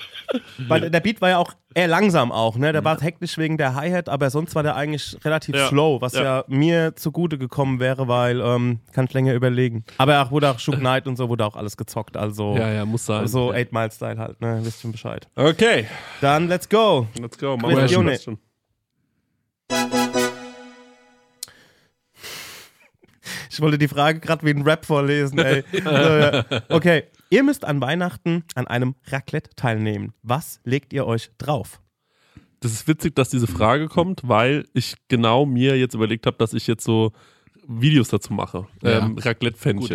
Weil der Beat war ja auch eher langsam auch, ne? Der war hektisch wegen der Hi-Hat, aber sonst war der eigentlich relativ Ja. slow, was ja. Ja. mir zugute gekommen wäre, weil ähm, kann ich länger überlegen. Aber auch wurde auch Shook <laughs> Knight und so wurde auch alles gezockt, also Ja, ja, muss sein. so ja. 8 Mile Style halt, ne? Wisst schon Bescheid. Okay, Dann let's go. let's go. Machen Ich wollte die Frage gerade wie ein Rap vorlesen, ey. <laughs> So, ja. Okay, ihr müsst an Weihnachten an einem Raclette teilnehmen. Was legt ihr euch drauf? Das ist witzig, dass diese Frage kommt, weil ich genau mir jetzt überlegt habe, dass ich jetzt so Videos dazu mache. Ja. Ähm,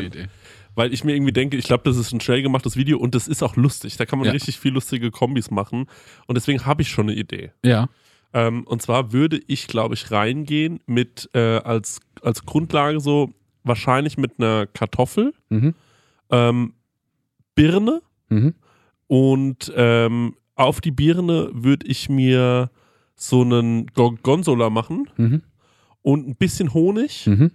Gute. Idee. Weil ich mir irgendwie denke, ich glaube, das ist ein schnell gemachtes Video und das ist auch lustig. Da kann man Ja. richtig viel lustige Kombis machen. Und deswegen habe ich schon eine Idee. Ja. Ähm, und zwar würde ich, glaube ich, reingehen mit äh, als, als Grundlage so wahrscheinlich mit einer Kartoffel, Mhm. ähm, Birne Mhm. und ähm, auf die Birne würde ich mir so einen Gorgonzola machen Mhm. und ein bisschen Honig Mhm.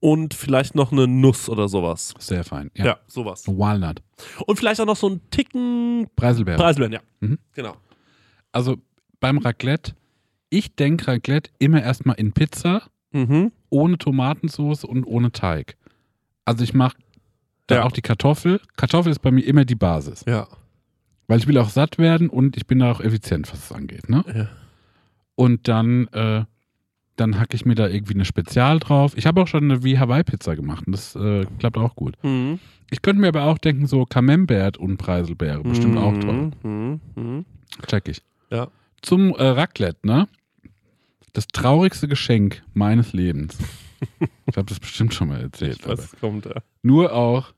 und vielleicht noch eine Nuss oder sowas. Sehr fein. Ja, Ja. sowas. Walnut. Und vielleicht auch noch so einen Ticken Preiselbeere. Preiselbeeren, ja. Mhm. Genau. Also beim Raclette, ich denke Raclette immer erstmal in Pizza, Mhm. Ohne Tomatensauce und ohne Teig. Also ich mache da Ja. auch die Kartoffel. Kartoffel ist bei mir immer die Basis. Ja. Weil ich will auch satt werden und ich bin da auch effizient, was es angeht. Ne? Ja. Und dann, äh, dann hacke ich mir da irgendwie eine Spezial drauf. Ich habe auch schon eine wie Hawaii-Pizza gemacht und das äh, klappt auch gut. Mhm. Ich könnte mir aber auch denken, so Camembert und Preiselbeere, bestimmt auch toll. Mhm. Mhm. Check ich. Ja. Zum äh, Raclette, ne? Das traurigste Geschenk meines Lebens. Ich habe das bestimmt schon mal erzählt. Es kommt, ja. Nur auch,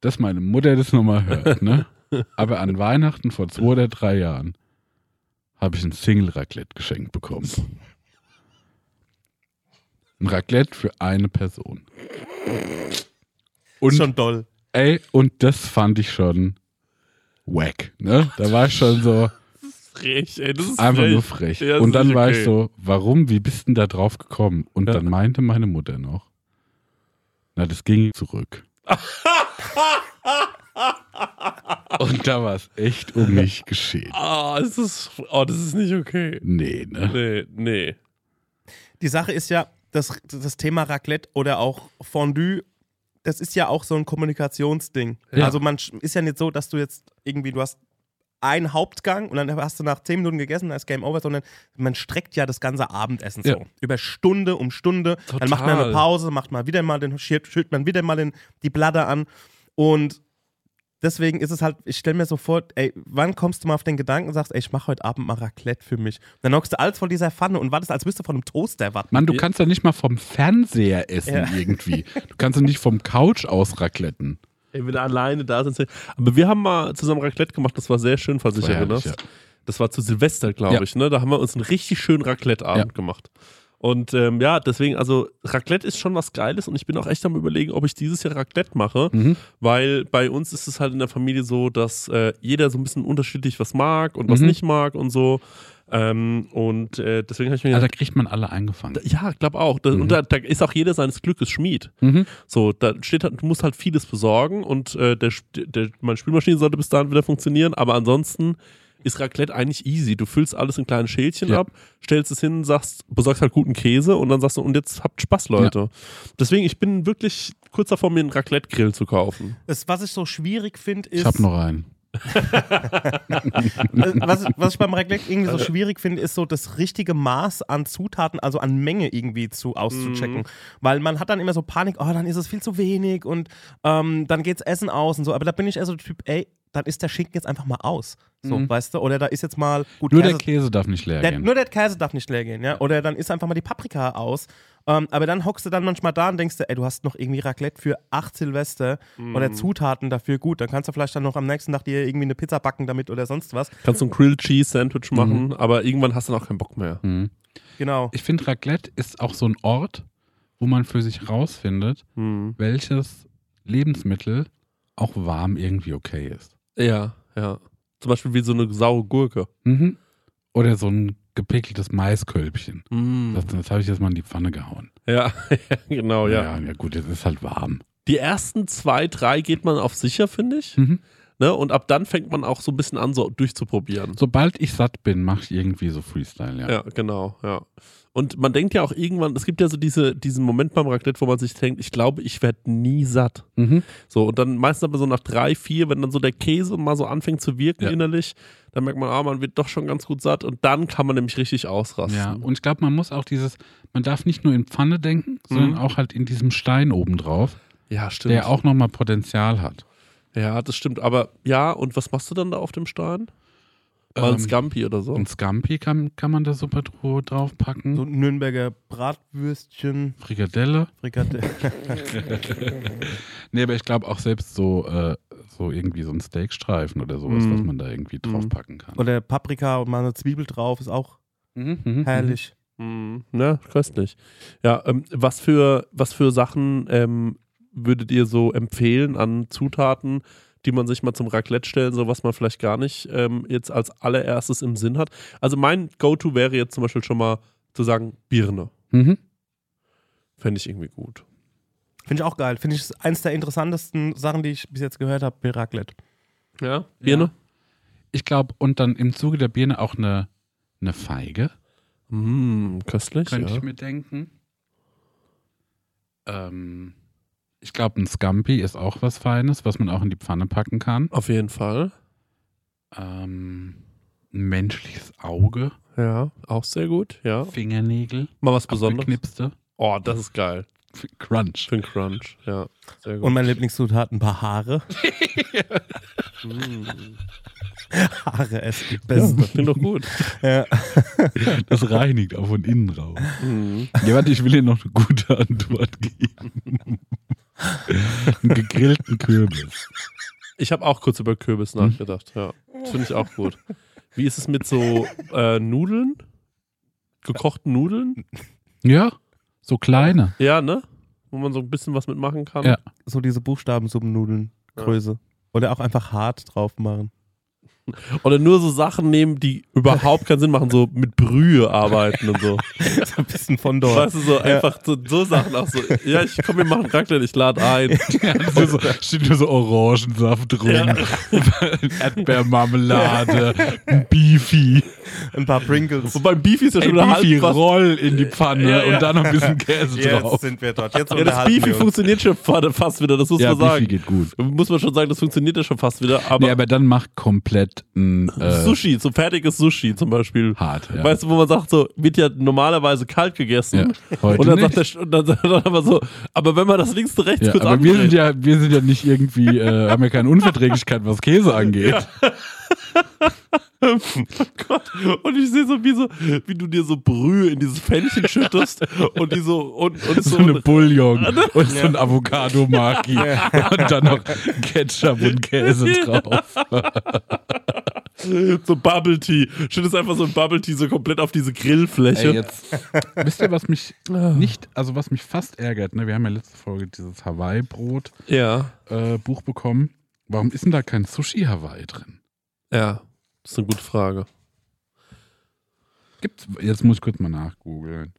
dass meine Mutter das nochmal hört, ne? Aber an Weihnachten vor zwei oder drei Jahren habe ich ein Single-Raclette geschenkt bekommen. Ein Raclette für eine Person. Und, Schon doll. ey, und das fand ich schon wack, ne? Da war ich schon so, Frech, ey, das ist Einfach frech. nur frech. Ja, und dann nicht war okay. ich so, warum, wie bist denn da drauf gekommen? Und Ja. dann meinte meine Mutter noch, na, das ging zurück. <laughs> und da war es echt um mich geschehen. Ah, das ist, oh, das ist nicht okay. Nee, ne? Nee, nee. Die Sache ist ja, das, das Thema Raclette oder auch Fondue, das ist ja auch so ein Kommunikationsding. Ja. Also man ist ja nicht so, dass du jetzt irgendwie, du hast einen Hauptgang und dann hast du nach 10 Minuten gegessen, dann ist Game Over, sondern man streckt ja das ganze Abendessen so. Ja. Über Stunde um Stunde. Dann macht man Total. eine Pause, macht mal wieder mal den, schürt man wieder mal den, die Blatte an und deswegen ist es halt, ich stelle mir so vor, ey, wann kommst du mal auf den Gedanken und sagst, ey, ich mache heute Abend mal Raclette für mich. Dann hockst du alles vor dieser Pfanne und wartest, als müsstest du von einem Toaster warten. Mann, du kannst ja nicht mal vom Fernseher essen Ja. irgendwie. Du kannst ja nicht vom Couch aus racletten. Wenn du alleine da sind. Aber wir haben mal zusammen Raclette gemacht, das war sehr schön, falls War herrlich, erinnerst. Das war zu Silvester, glaube Ja. ich, ne? Da haben wir uns einen richtig schönen Raclette-Abend Ja. gemacht. Und ähm, ja, deswegen, also Raclette ist schon was Geiles und ich bin auch echt am überlegen, ob ich dieses Jahr Raclette mache, Mhm. weil bei uns ist es halt in der Familie so, dass äh, jeder so ein bisschen unterschiedlich was mag und was Mhm. nicht mag und so. Ähm, und äh, deswegen habe ich mir Also da kriegt man alle eingefangen. ja, ich glaube auch. Da, Und da, da ist auch jeder seines Glückes Schmied. Mhm. So, da steht halt, du musst halt vieles besorgen und äh, der, der, meine Spülmaschine sollte bis dahin wieder funktionieren, aber ansonsten ist Raclette eigentlich easy. Du füllst alles in kleine Schälchen Ja. ab, stellst es hin, sagst, besorgst halt guten Käse und dann sagst du, und jetzt habt Spaß, Leute. Deswegen, ich bin wirklich kurz davor, mir einen Raclette-Grill zu kaufen. Das, was ich so schwierig finde, ist. Ich hab noch einen. <laughs> Was, was ich beim Raclette irgendwie so schwierig finde, ist so das richtige Maß an Zutaten, also an Menge irgendwie zu auszuchecken. Weil man hat dann immer so Panik, oh, dann ist es viel zu wenig und ähm, dann geht's Essen aus und so. Aber da bin ich eher so der Typ, ey, dann ist der Schinken jetzt einfach mal aus. So, weißt du? Oder da ist jetzt mal gut Nur Käse- der Käse darf nicht leer der, gehen. nur der Käse darf nicht leer gehen, ja. Oder dann ist einfach mal die Paprika aus. Ähm, aber dann hockst du dann manchmal da und denkst dir, ey, du hast noch irgendwie Raclette für acht Silvester oder Zutaten dafür. Gut, dann kannst du vielleicht dann noch am nächsten Tag dir irgendwie eine Pizza backen damit oder sonst was. Kannst du ein Grilled Cheese Sandwich machen, aber irgendwann hast du dann auch keinen Bock mehr. Mhm. Genau. Ich finde, Raclette ist auch so ein Ort, wo man für sich rausfindet, Mhm. welches Lebensmittel auch warm irgendwie okay ist. Ja, ja. Zum Beispiel wie so eine saure Gurke. Mhm. Oder so ein gepickeltes Maiskölbchen. Mhm. Das, das habe ich jetzt mal in die Pfanne gehauen. <laughs> Ja, genau, ja. ja, ja gut, jetzt ist halt warm. Die ersten zwei, drei geht man auf sicher, finde ich. Mhm. Ne? Und ab dann fängt man auch so ein bisschen an, so durchzuprobieren. Sobald ich satt bin, mache ich irgendwie so Freestyle, ja. Ja, genau, ja. Und man denkt ja auch irgendwann, es gibt ja so diese, diesen Moment beim Raclette, wo man sich denkt, ich glaube, ich werde nie satt. Mhm. So, und dann meistens aber so nach drei, vier, wenn dann so der Käse mal so anfängt zu wirken Ja. innerlich, dann merkt man, ah, man wird doch schon ganz gut satt und dann kann man nämlich richtig ausrasten. Ja, und ich glaube, man muss auch dieses, man darf nicht nur in Pfanne denken, sondern Mhm. auch halt in diesem Stein obendrauf, ja stimmt. der auch nochmal Potenzial hat. Ja, das stimmt. Aber ja, und was machst du dann da auf dem Stein? Mal ein Ähm, Scampi oder so. Und Scampi kann, kann man da super draufpacken. So Nürnberger Bratwürstchen, Frikadelle. Frikadelle. <laughs> <laughs> Nee, aber ich glaube auch selbst so, äh, so irgendwie so ein Steakstreifen oder sowas, Mhm. was man da irgendwie draufpacken kann. Oder Paprika und mal eine Zwiebel drauf, ist auch Mhm, mhm, herrlich. Mhm. Ja, köstlich. Ja, ähm, was, für, was für Sachen ähm, würdet ihr so empfehlen an Zutaten, die man sich mal zum Raclette stellen, so was man vielleicht gar nicht ähm, jetzt als allererstes im Sinn hat? Also mein Go-To wäre jetzt zum Beispiel schon mal zu sagen Birne. Mhm. Mhm. Fände ich irgendwie gut. Finde ich auch geil. Finde ich eins der interessantesten Sachen, die ich bis jetzt gehört habe, Raclette. Ja, Birne? Ich glaube, und dann im Zuge der Birne auch eine, eine Feige, Mm, köstlich, könnte ja. ich mir denken. Ähm, ich glaube, ein Scampi ist auch was Feines, was man auch in die Pfanne packen kann. Auf jeden Fall. Ähm, ein menschliches Auge, Ja, auch sehr gut, ja. Fingernägel, Mal was Besonderes. abgeknipste, Oh, das ist geil. Crunch. Für einen Crunch, ja. Sehr gut. Und mein Lieblingszutat, ein paar Haare. <laughs> Mm, Haare essen, die besten. das klingt doch gut. Ja. <laughs> Das reinigt auch von innen raus. Mhm. Ja, warte, ich will dir noch eine gute Antwort geben. <laughs> Einen gegrillten Kürbis. Ich habe auch kurz über Kürbis Hm. nachgedacht, ja. Das finde ich auch gut. Wie ist es mit so äh, Nudeln? Gekochten Nudeln? Ja, so kleine. Ja, ne? Wo man so ein bisschen was mitmachen kann. Ja. So diese Buchstabensuppennudeln, Größe. Oder auch einfach hart drauf machen. Oder nur so Sachen nehmen, die überhaupt keinen Sinn machen, so mit Brühe arbeiten und so. <laughs> so ein bisschen von dort. Weißt du, so einfach so, so Sachen auch so. Ja, ich komm, wir machen Raclette, ich lade ein. <laughs> Ja, so, steht nur so Orangensaft drum, Ja. <laughs> Erdbeermarmelade, ein Beefy, Ein paar Pringles. Und beim Beefy ist ja schon wieder halb Beefy was. Roll in die Pfanne Ja, ja. und dann noch ein bisschen Käse drauf. Jetzt sind wir dort. Jetzt Ja, das Beefy funktioniert schon fa- fast wieder, das muss Ja, man Beefy sagen. geht gut. Muss man schon sagen, das funktioniert ja schon fast wieder. Aber, nee, aber dann mach komplett ein <laughs> äh, Sushi, so fertiges Sushi zum Beispiel. hart. Ja. Weißt du, wo man sagt, so, wird ja normalerweise kalt gegessen. Ja, heute Und dann nicht. sagt der, und dann <laughs> sagt er aber so, aber wenn man das links zu rechts ja, kurz aber wir sind ja, wir sind ja nicht irgendwie, äh, haben ja keine Unverträglichkeit, was Käse angeht. Oh Gott, und ich sehe so wie, so, wie du dir so Brühe in dieses Pfännchen schüttest und die so, und, und So so, eine Bouillon und so ein Avocado-Maki und dann noch Ketchup und Käse drauf. so Bubble Tea. Schüttest einfach so ein Bubble Tea so komplett auf diese Grillfläche. Ey, jetzt, wisst ihr, was mich nicht, also was mich fast ärgert, ne? Wir haben ja letzte Folge dieses Hawaii-Brot-Buch ja, bekommen. Warum ist denn da kein Sushi-Hawaii drin? Ja, das ist eine gute Frage. Gibt's, jetzt muss ich kurz mal nachgoogeln.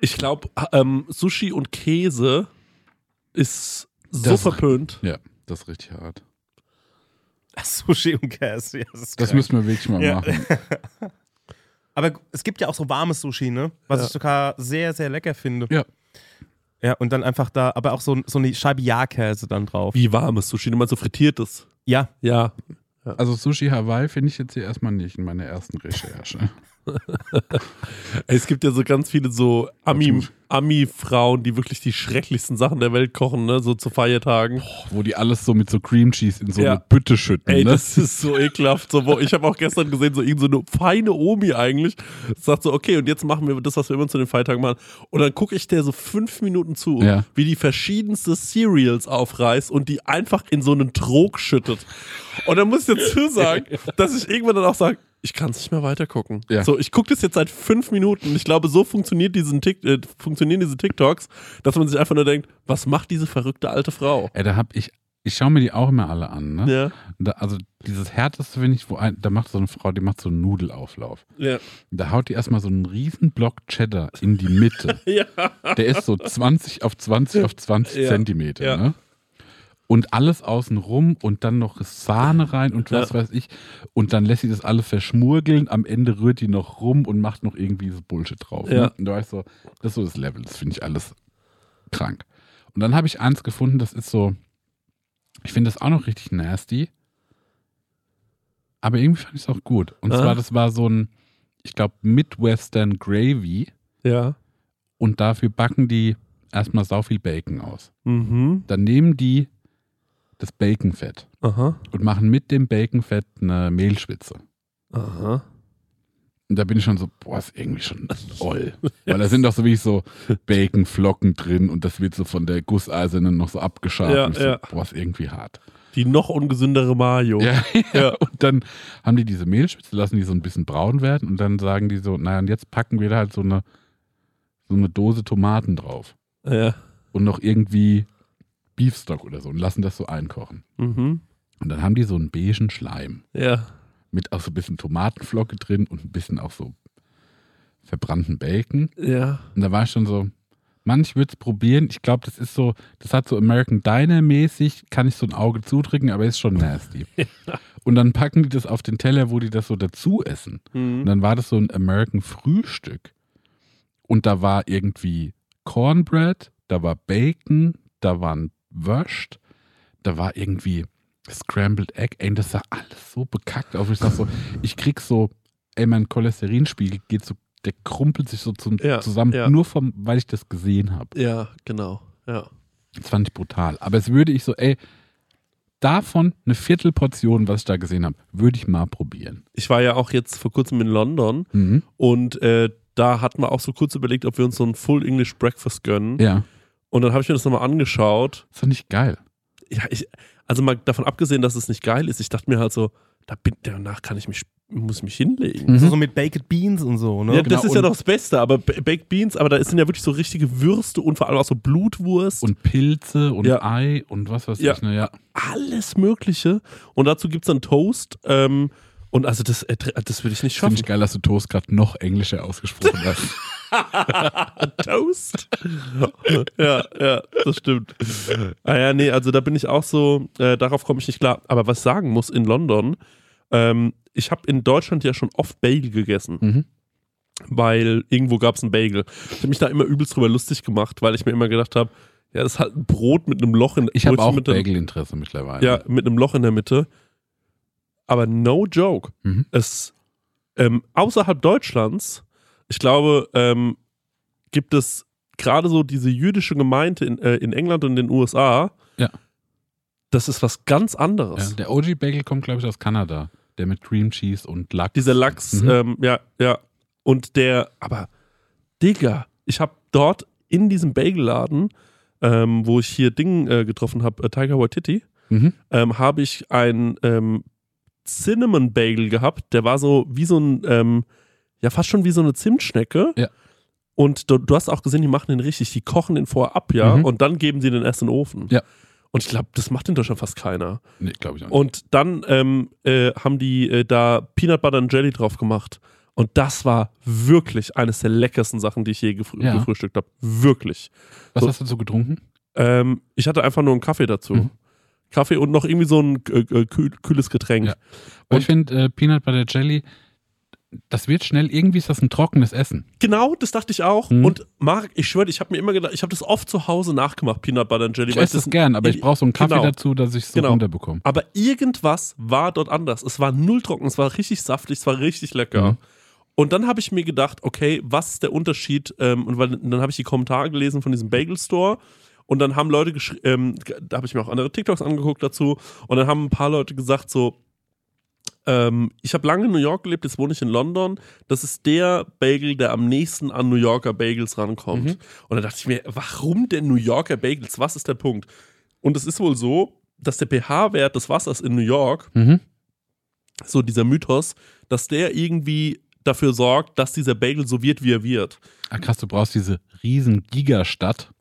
Ich glaube, ähm, Sushi und Käse ist so Das- verpönt. Ja, das ist richtig hart. Sushi und Käse. Ja, das ist Das müssen wir wirklich mal Ja. machen. <laughs> Aber es gibt ja auch so warmes Sushi, ne? Was Ja. ich sogar sehr, sehr lecker finde. Ja. Ja, und dann einfach da, aber auch so, so eine Scheibe Ja-Käse dann drauf. Wie warmes Sushi, du meinst so frittiertes. Ja, Ja. Also Sushi Hawaii finde ich jetzt hier erstmal nicht in meiner ersten Recherche. <laughs> Es gibt ja so ganz viele so Ami- Ami-Frauen, die wirklich die schrecklichsten Sachen der Welt kochen, ne? So zu Feiertagen. Wo die alles so mit so Cream Cheese in so Ja. eine Bütte schütten. Ey, ne? das ist so ekelhaft. So, wo, ich habe auch gestern gesehen, so irgend so eine feine Omi eigentlich, sagt so, okay, und jetzt machen wir das, was wir immer zu den Feiertagen machen. Und dann gucke ich der so fünf Minuten zu, Ja. wie die verschiedenste Cereals aufreißt und die einfach in so einen Trog schüttet. Und dann muss ich dazu sagen, <laughs> dass ich irgendwann dann auch sage, ich kann es nicht mehr weitergucken. Ja. So, ich gucke das jetzt seit fünf Minuten. Ich glaube, so funktioniert diesen Tik äh, funktionieren diese TikToks, dass man sich einfach nur denkt, was macht diese verrückte alte Frau? Ey, da hab ich, ich schaue mir die auch immer alle an, ne? Ja, Da, also dieses härteste finde ich, wo ein, da macht so eine Frau, die macht so einen Nudelauflauf. ja, Da haut die erstmal so einen riesen Block Cheddar in die Mitte. <laughs> ja. Der ist so 20 auf 20 auf 20 Ja. Zentimeter, Ja. ne? Und alles außen rum und dann noch Sahne rein und was Ja. weiß ich. Und dann lässt sie das alle verschmurgeln. Am Ende rührt die noch rum und macht noch irgendwie so Bullshit drauf. Ja. Ne? Und da war ich so, das ist so das Level. Das finde ich alles krank. Und dann habe ich eins gefunden, das ist so, ich finde das auch noch richtig nasty. Aber irgendwie fand ich es auch gut. Und Ah. zwar, das war so ein, ich glaube, Midwestern Gravy. Ja. Und dafür backen die erstmal sau viel Bacon aus. Mhm. Dann nehmen die das Baconfett Aha. und machen mit dem Baconfett eine Mehlschwitze. Aha. Und da bin ich schon so, boah, ist irgendwie schon toll. Weil da sind doch so wie so Baconflocken drin und das wird so von der Gusseisernen noch so abgeschabt. Ja, und so, ja. Boah, ist irgendwie hart. Die noch ungesündere Mayo. Ja, <laughs> ja. Und dann haben die diese Mehlspitze, lassen die so ein bisschen braun werden und dann sagen die so, naja, und jetzt packen wir da halt so eine, so eine Dose Tomaten drauf. Ja. Und noch irgendwie Beefstock oder so und lassen das so einkochen. Mhm. Und dann haben die so einen beigen Schleim Ja. mit auch so ein bisschen Tomatenflocke drin und ein bisschen auch so verbrannten Bacon. Ja. Und da war ich schon so, Mann, ich würde es probieren. Ich glaube, das ist so, das hat so American Diner mäßig, kann ich so ein Auge zudrücken, aber ist schon nasty. <laughs> Und dann packen die das auf den Teller, wo die das so dazu essen. Und Mhm. dann war das so ein American Frühstück. Und da war irgendwie Cornbread, da war Bacon, da waren Wurst, da war irgendwie Scrambled Egg. Ey, das sah alles so bekackt aus. Ich sag so, ich krieg so, ey, mein Cholesterinspiegel geht so, der krumpelt sich so zum, Ja, zusammen, ja. nur vom, weil ich das gesehen habe. Ja, genau. Ja. Das fand ich brutal. Aber es würde ich so, ey, davon eine Viertelportion, was ich da gesehen habe, würde ich mal probieren. Ich war ja auch jetzt vor kurzem in London Mhm. und äh, da hatten wir auch so kurz überlegt, ob wir uns so ein Full English Breakfast gönnen. Ja, Und dann habe ich mir das nochmal angeschaut. das fand ich geil. Ja, ich, also mal davon abgesehen, dass es nicht geil ist, ich dachte mir halt so, da bin, danach kann ich mich, muss ich mich hinlegen. Mhm. So, so mit Baked Beans und so, ne? Ja, das genau, ist ja doch das Beste, aber Ba- Baked Beans, aber da sind ja wirklich so richtige Würste und vor allem auch so Blutwurst. Und Pilze und Ja. Ei und was weiß Ja. ich. Ne? Ja. alles Mögliche. Und dazu gibt es dann Toast. Ähm, und also das, äh, das würde ich nicht Finde schaffen. ich geil, dass du Toast gerade noch englischer ausgesprochen hast. <laughs> Toast? ja, ja, das stimmt. Ah ja, nee, also da bin ich auch so, äh, darauf komme ich nicht klar. Aber was ich sagen muss, in London, ähm, ich habe in Deutschland ja schon oft Bagel gegessen. Mhm. Weil irgendwo gab es einen Bagel. Ich habe mich da immer übelst drüber lustig gemacht, weil ich mir immer gedacht habe, ja, das ist halt ein Brot mit einem Loch in Ich habe auch Bagel-Interesse mittlerweile. Ja, mit einem Loch in der Mitte. Aber no joke. Mhm. Es ähm, außerhalb Deutschlands, ich glaube, ähm, gibt es gerade so diese jüdische Gemeinde in, äh, in England und in den USA. Ja. Das ist was ganz Ja, anderes. der OG-Bagel kommt, glaube ich, aus Kanada. Der mit Cream Cheese und Lachs. Dieser Lachs, Mhm. ähm, ja, ja. Und der, aber, Digga, ich habe dort in diesem Bagelladen, ähm, wo ich hier Ding äh, getroffen habe, äh, Tiger Waititi, Mhm. ähm, habe ich einen ähm, Cinnamon Bagel gehabt. Der war so wie so ein, ähm, ja, fast schon wie so eine Zimtschnecke. Ja. Und du, du hast auch gesehen, die machen den richtig. Die kochen den vorher ab, ja, Mhm. und dann geben sie den erst in den Ofen. Ja. Und ich glaube, das macht in Deutschland fast keiner. Nee, glaube ich auch nicht. Und dann ähm, äh, haben die äh, da Peanut Butter and Jelly drauf gemacht. Und das war wirklich eines der leckersten Sachen, die ich je gefrü Ja. gefrühstückt habe. Wirklich. was so- hast du so getrunken? Ähm, ich hatte einfach nur einen Kaffee dazu. Mhm. Kaffee und noch irgendwie so ein äh, äh, kühl, kühles Getränk. Ja. Und- ich finde, äh, Peanut Butter Jelly, das wird schnell, irgendwie ist das ein trockenes Essen. Genau, das dachte ich auch. Mhm. Und Marc, ich schwöre, ich habe mir immer gedacht, ich habe das oft zu Hause nachgemacht, Peanut Butter and Jelly. Ich esse das gern, aber ich brauche so einen Kaffee Genau. dazu, dass ich es so Genau. runterbekomme. Aber irgendwas war dort anders. Es war null trocken, es war richtig saftig, es war richtig lecker. Mhm. Und dann habe ich mir gedacht, okay, was ist der Unterschied? Ähm, und weil, dann habe ich die Kommentare gelesen von diesem Bagel Store. Und dann haben Leute geschrieben, ähm, da habe ich mir auch andere TikToks angeguckt dazu. Und dann haben ein paar Leute gesagt, so, ähm, ich habe lange in New York gelebt, jetzt wohne ich in London. Das ist der Bagel, der am nächsten an New Yorker Bagels rankommt. Mhm. Und dann dachte ich mir, warum denn New Yorker Bagels? Was ist der Punkt? Und es ist wohl so, dass der pH-Wert des Wassers in New York, Mhm. so dieser Mythos, dass der irgendwie dafür sorgt, dass dieser Bagel so wird, wie er wird. Ah, krass, du brauchst diese riesen Gigastadt,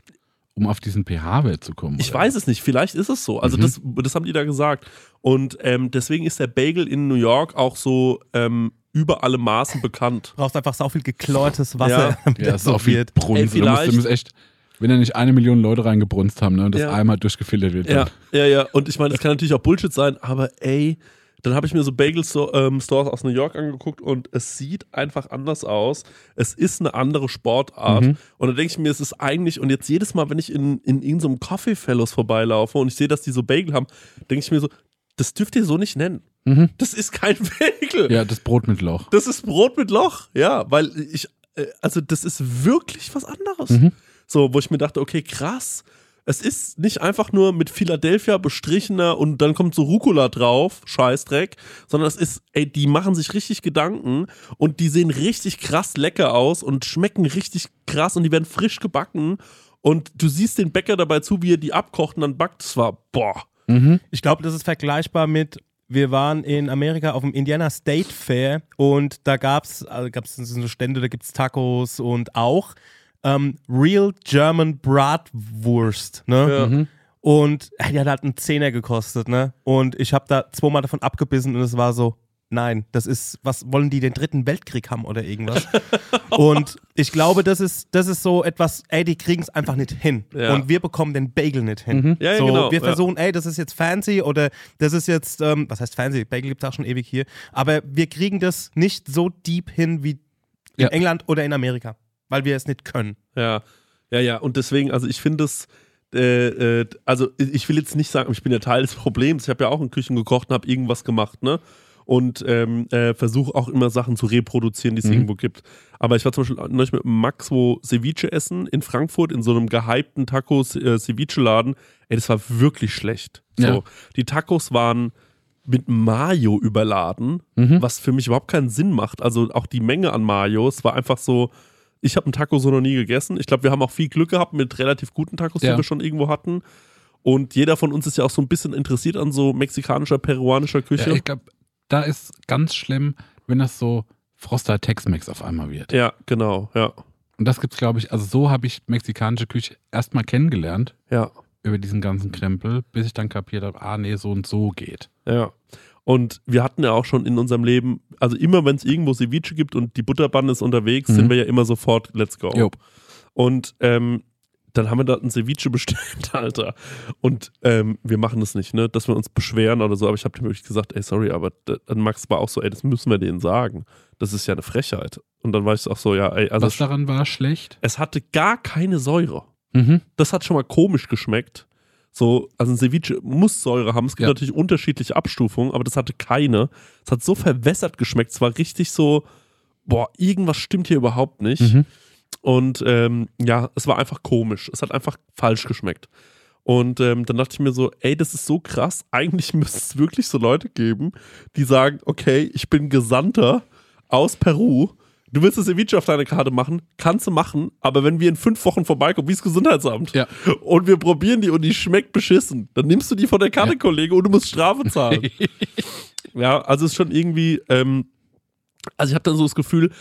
um auf diesen pH-Wert zu kommen. Ich oder? weiß es nicht, vielleicht ist es so. Also Mhm. das, das haben die da gesagt. Und ähm, deswegen ist der Bagel in New York auch so ähm, über alle Maßen bekannt. brauchst einfach so viel geklortes Wasser, Ja. Ja, viel. Brunst. Ey, du musst echt, wenn da nicht eine Million Leute reingebrunst haben ne, und das Ja. einmal durchgefiltert wird. Ja, dann- ja, ja. Und ich meine, das kann natürlich auch Bullshit sein, aber ey, dann habe ich mir so Bagel-Stores ähm, Stores aus New York angeguckt und es sieht einfach anders aus. Es ist eine andere Sportart. Mhm. Und da denke ich mir, es ist eigentlich, und jetzt jedes Mal, wenn ich in, in irgendeinem Coffee Fellows vorbeilaufe und ich sehe, dass die so Bagel haben, denke ich mir so, das dürft ihr so nicht nennen. Mhm. Das ist kein <laughs> Bagel. ja, das Brot mit Loch. Das ist Brot mit Loch, ja, weil ich, äh, also das ist wirklich was anderes. Mhm. So, wo ich mir dachte, okay, krass. Es ist nicht einfach nur mit Philadelphia bestrichener und dann kommt so Rucola drauf, Scheißdreck, sondern es ist, ey, die machen sich richtig Gedanken und die sehen richtig krass lecker aus und schmecken richtig krass und die werden frisch gebacken und du siehst den Bäcker dabei zu, wie er die abkocht und dann backt. Das war, boah. Ich glaube, das ist vergleichbar mit, wir waren in Amerika auf dem Indiana State Fair und da gab es also gab's so Stände, da gibt es Tacos und auch ähm, Real German Bratwurst. Ne? Ja. Und äh, die hat halt einen Zehner gekostet. ne? Und ich habe da zweimal davon abgebissen und es war so, nein, das ist, was wollen die den dritten Weltkrieg haben oder irgendwas? <laughs> und ich glaube, das ist, das ist so etwas, ey, die kriegen es einfach nicht hin. Ja. Und wir bekommen den Bagel nicht hin. Ja, ja, so, genau, wir ja. versuchen, ey, das ist jetzt fancy oder das ist jetzt, ähm, was heißt fancy? Bagel gibt es auch schon ewig hier. Aber wir kriegen das nicht so deep hin wie in Ja. England oder in Amerika, weil wir es nicht können. Ja, ja, ja. Und deswegen, also ich finde es, äh, äh, also ich will jetzt nicht sagen, ich bin ja Teil des Problems. Ich habe ja auch in Küchen gekocht und habe irgendwas gemacht, ne? Und ähm, äh, versuche auch immer Sachen zu reproduzieren, die es irgendwo gibt. Aber ich war zum Beispiel neulich mit Max wo Ceviche essen in Frankfurt in so einem gehypten Tacos-Ceviche-Laden. Ey, das war wirklich schlecht. So, Ja. Die Tacos waren mit Mayo überladen, was für mich überhaupt keinen Sinn macht. Also auch die Menge an Mayo, es war einfach so, ich habe einen Taco so noch nie gegessen. Ich glaube, wir haben auch viel Glück gehabt mit relativ guten Tacos, Ja. die wir schon irgendwo hatten. Und jeder von uns ist ja auch so ein bisschen interessiert an so mexikanischer, peruanischer Küche. Ja, ich glaube, da ist ganz schlimm, wenn das so Froster Tex-Mex auf einmal wird. Ja, genau, ja. Und das gibt's, glaube ich, also so habe ich mexikanische Küche erstmal kennengelernt Ja, über diesen ganzen Krempel, bis ich dann kapiert habe, ah nee, so und so geht. ja. Und wir hatten ja auch schon in unserem Leben, also immer wenn es irgendwo Ceviche gibt und die Butterbahn ist unterwegs, Mhm. sind wir ja immer sofort, let's go. Jo. Und ähm, dann haben wir da ein Ceviche <laughs> bestellt, Alter. Und ähm, wir machen das nicht, ne? Dass wir uns beschweren oder so. Aber ich habe dem wirklich gesagt, ey, sorry, aber dann Max war auch so, ey, das müssen wir denen sagen. Das ist ja eine Frechheit. Und dann war ich auch so, ja, ey, also Was daran war schlecht? es hatte gar keine Säure. Mhm. Das hat schon mal komisch geschmeckt. So, also ein Ceviche muss Säure haben. Es gibt Ja. natürlich unterschiedliche Abstufungen, aber das hatte keine. Es hat so verwässert geschmeckt. Es war richtig so, boah, irgendwas stimmt hier überhaupt nicht. Mhm. Und ähm, ja, es war einfach komisch. Es hat einfach falsch geschmeckt. Und ähm, dann dachte ich mir so, ey, das ist so krass. <laughs> Eigentlich müsste es wirklich so Leute geben, die sagen, okay, ich bin Gesandter aus Peru. Du willst das Ceviche auf deine Karte machen, kannst du machen, aber wenn wir in fünf Wochen vorbeikommen, wie das Gesundheitsamt, Ja. und wir probieren die und die schmeckt beschissen, dann nimmst du die von der Karte, Ja. Kollege, und du musst Strafe zahlen. <laughs> ja, also es ist schon irgendwie, ähm, also ich habe dann so das Gefühl,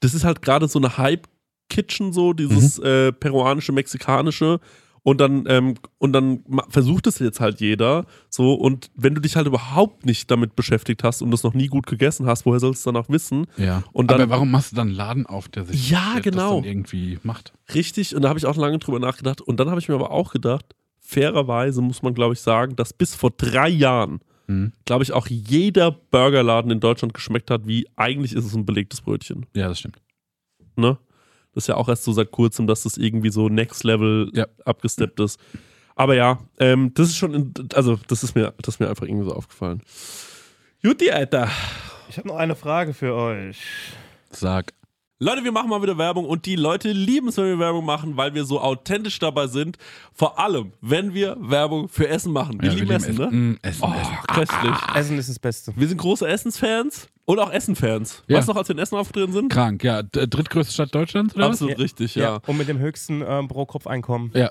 das ist halt gerade so eine Hype-Kitchen, so dieses äh, peruanische, mexikanische. Und dann, ähm, und dann versucht es jetzt halt jeder. So, und wenn du dich halt überhaupt nicht damit beschäftigt hast und das noch nie gut gegessen hast, woher sollst du auch wissen? Ja. Und dann- Aber warum machst du dann einen Laden auf, der sich Ja, der genau. irgendwie macht? Richtig, und da habe ich auch lange drüber nachgedacht. Und dann habe ich mir aber auch gedacht, fairerweise muss man, glaube ich, sagen, dass bis vor drei Jahren, Mhm. glaube ich, auch jeder Burgerladen in Deutschland geschmeckt hat, wie eigentlich ist es ein belegtes Brötchen. Ja, das stimmt. Ne? Das ist ja auch erst so seit kurzem, dass das irgendwie so Next Level Ja. abgesteppt ist. Aber ja, ähm, das ist schon, in, also das ist mir, das ist mir einfach irgendwie so aufgefallen. Juti, Alter. Ich habe noch eine Frage für euch. Sag. Leute, wir machen mal wieder Werbung und die Leute lieben es, wenn wir Werbung machen, weil wir so authentisch dabei sind. Vor allem, wenn wir Werbung für Essen machen. Wir Ja, lieben Essen, ne? Mm, Essen, Oh, Essen. köstlich. Essen ist das Beste. Wir sind große Essensfans und auch Essenfans. Ja. Weißt du noch, als wir in Essen aufgetreten sind? Krank, ja. Drittgrößte Stadt Deutschlands, oder? was? Absolut richtig, ja. Und mit dem höchsten ähm, Pro-Kopf-Einkommen. Ja.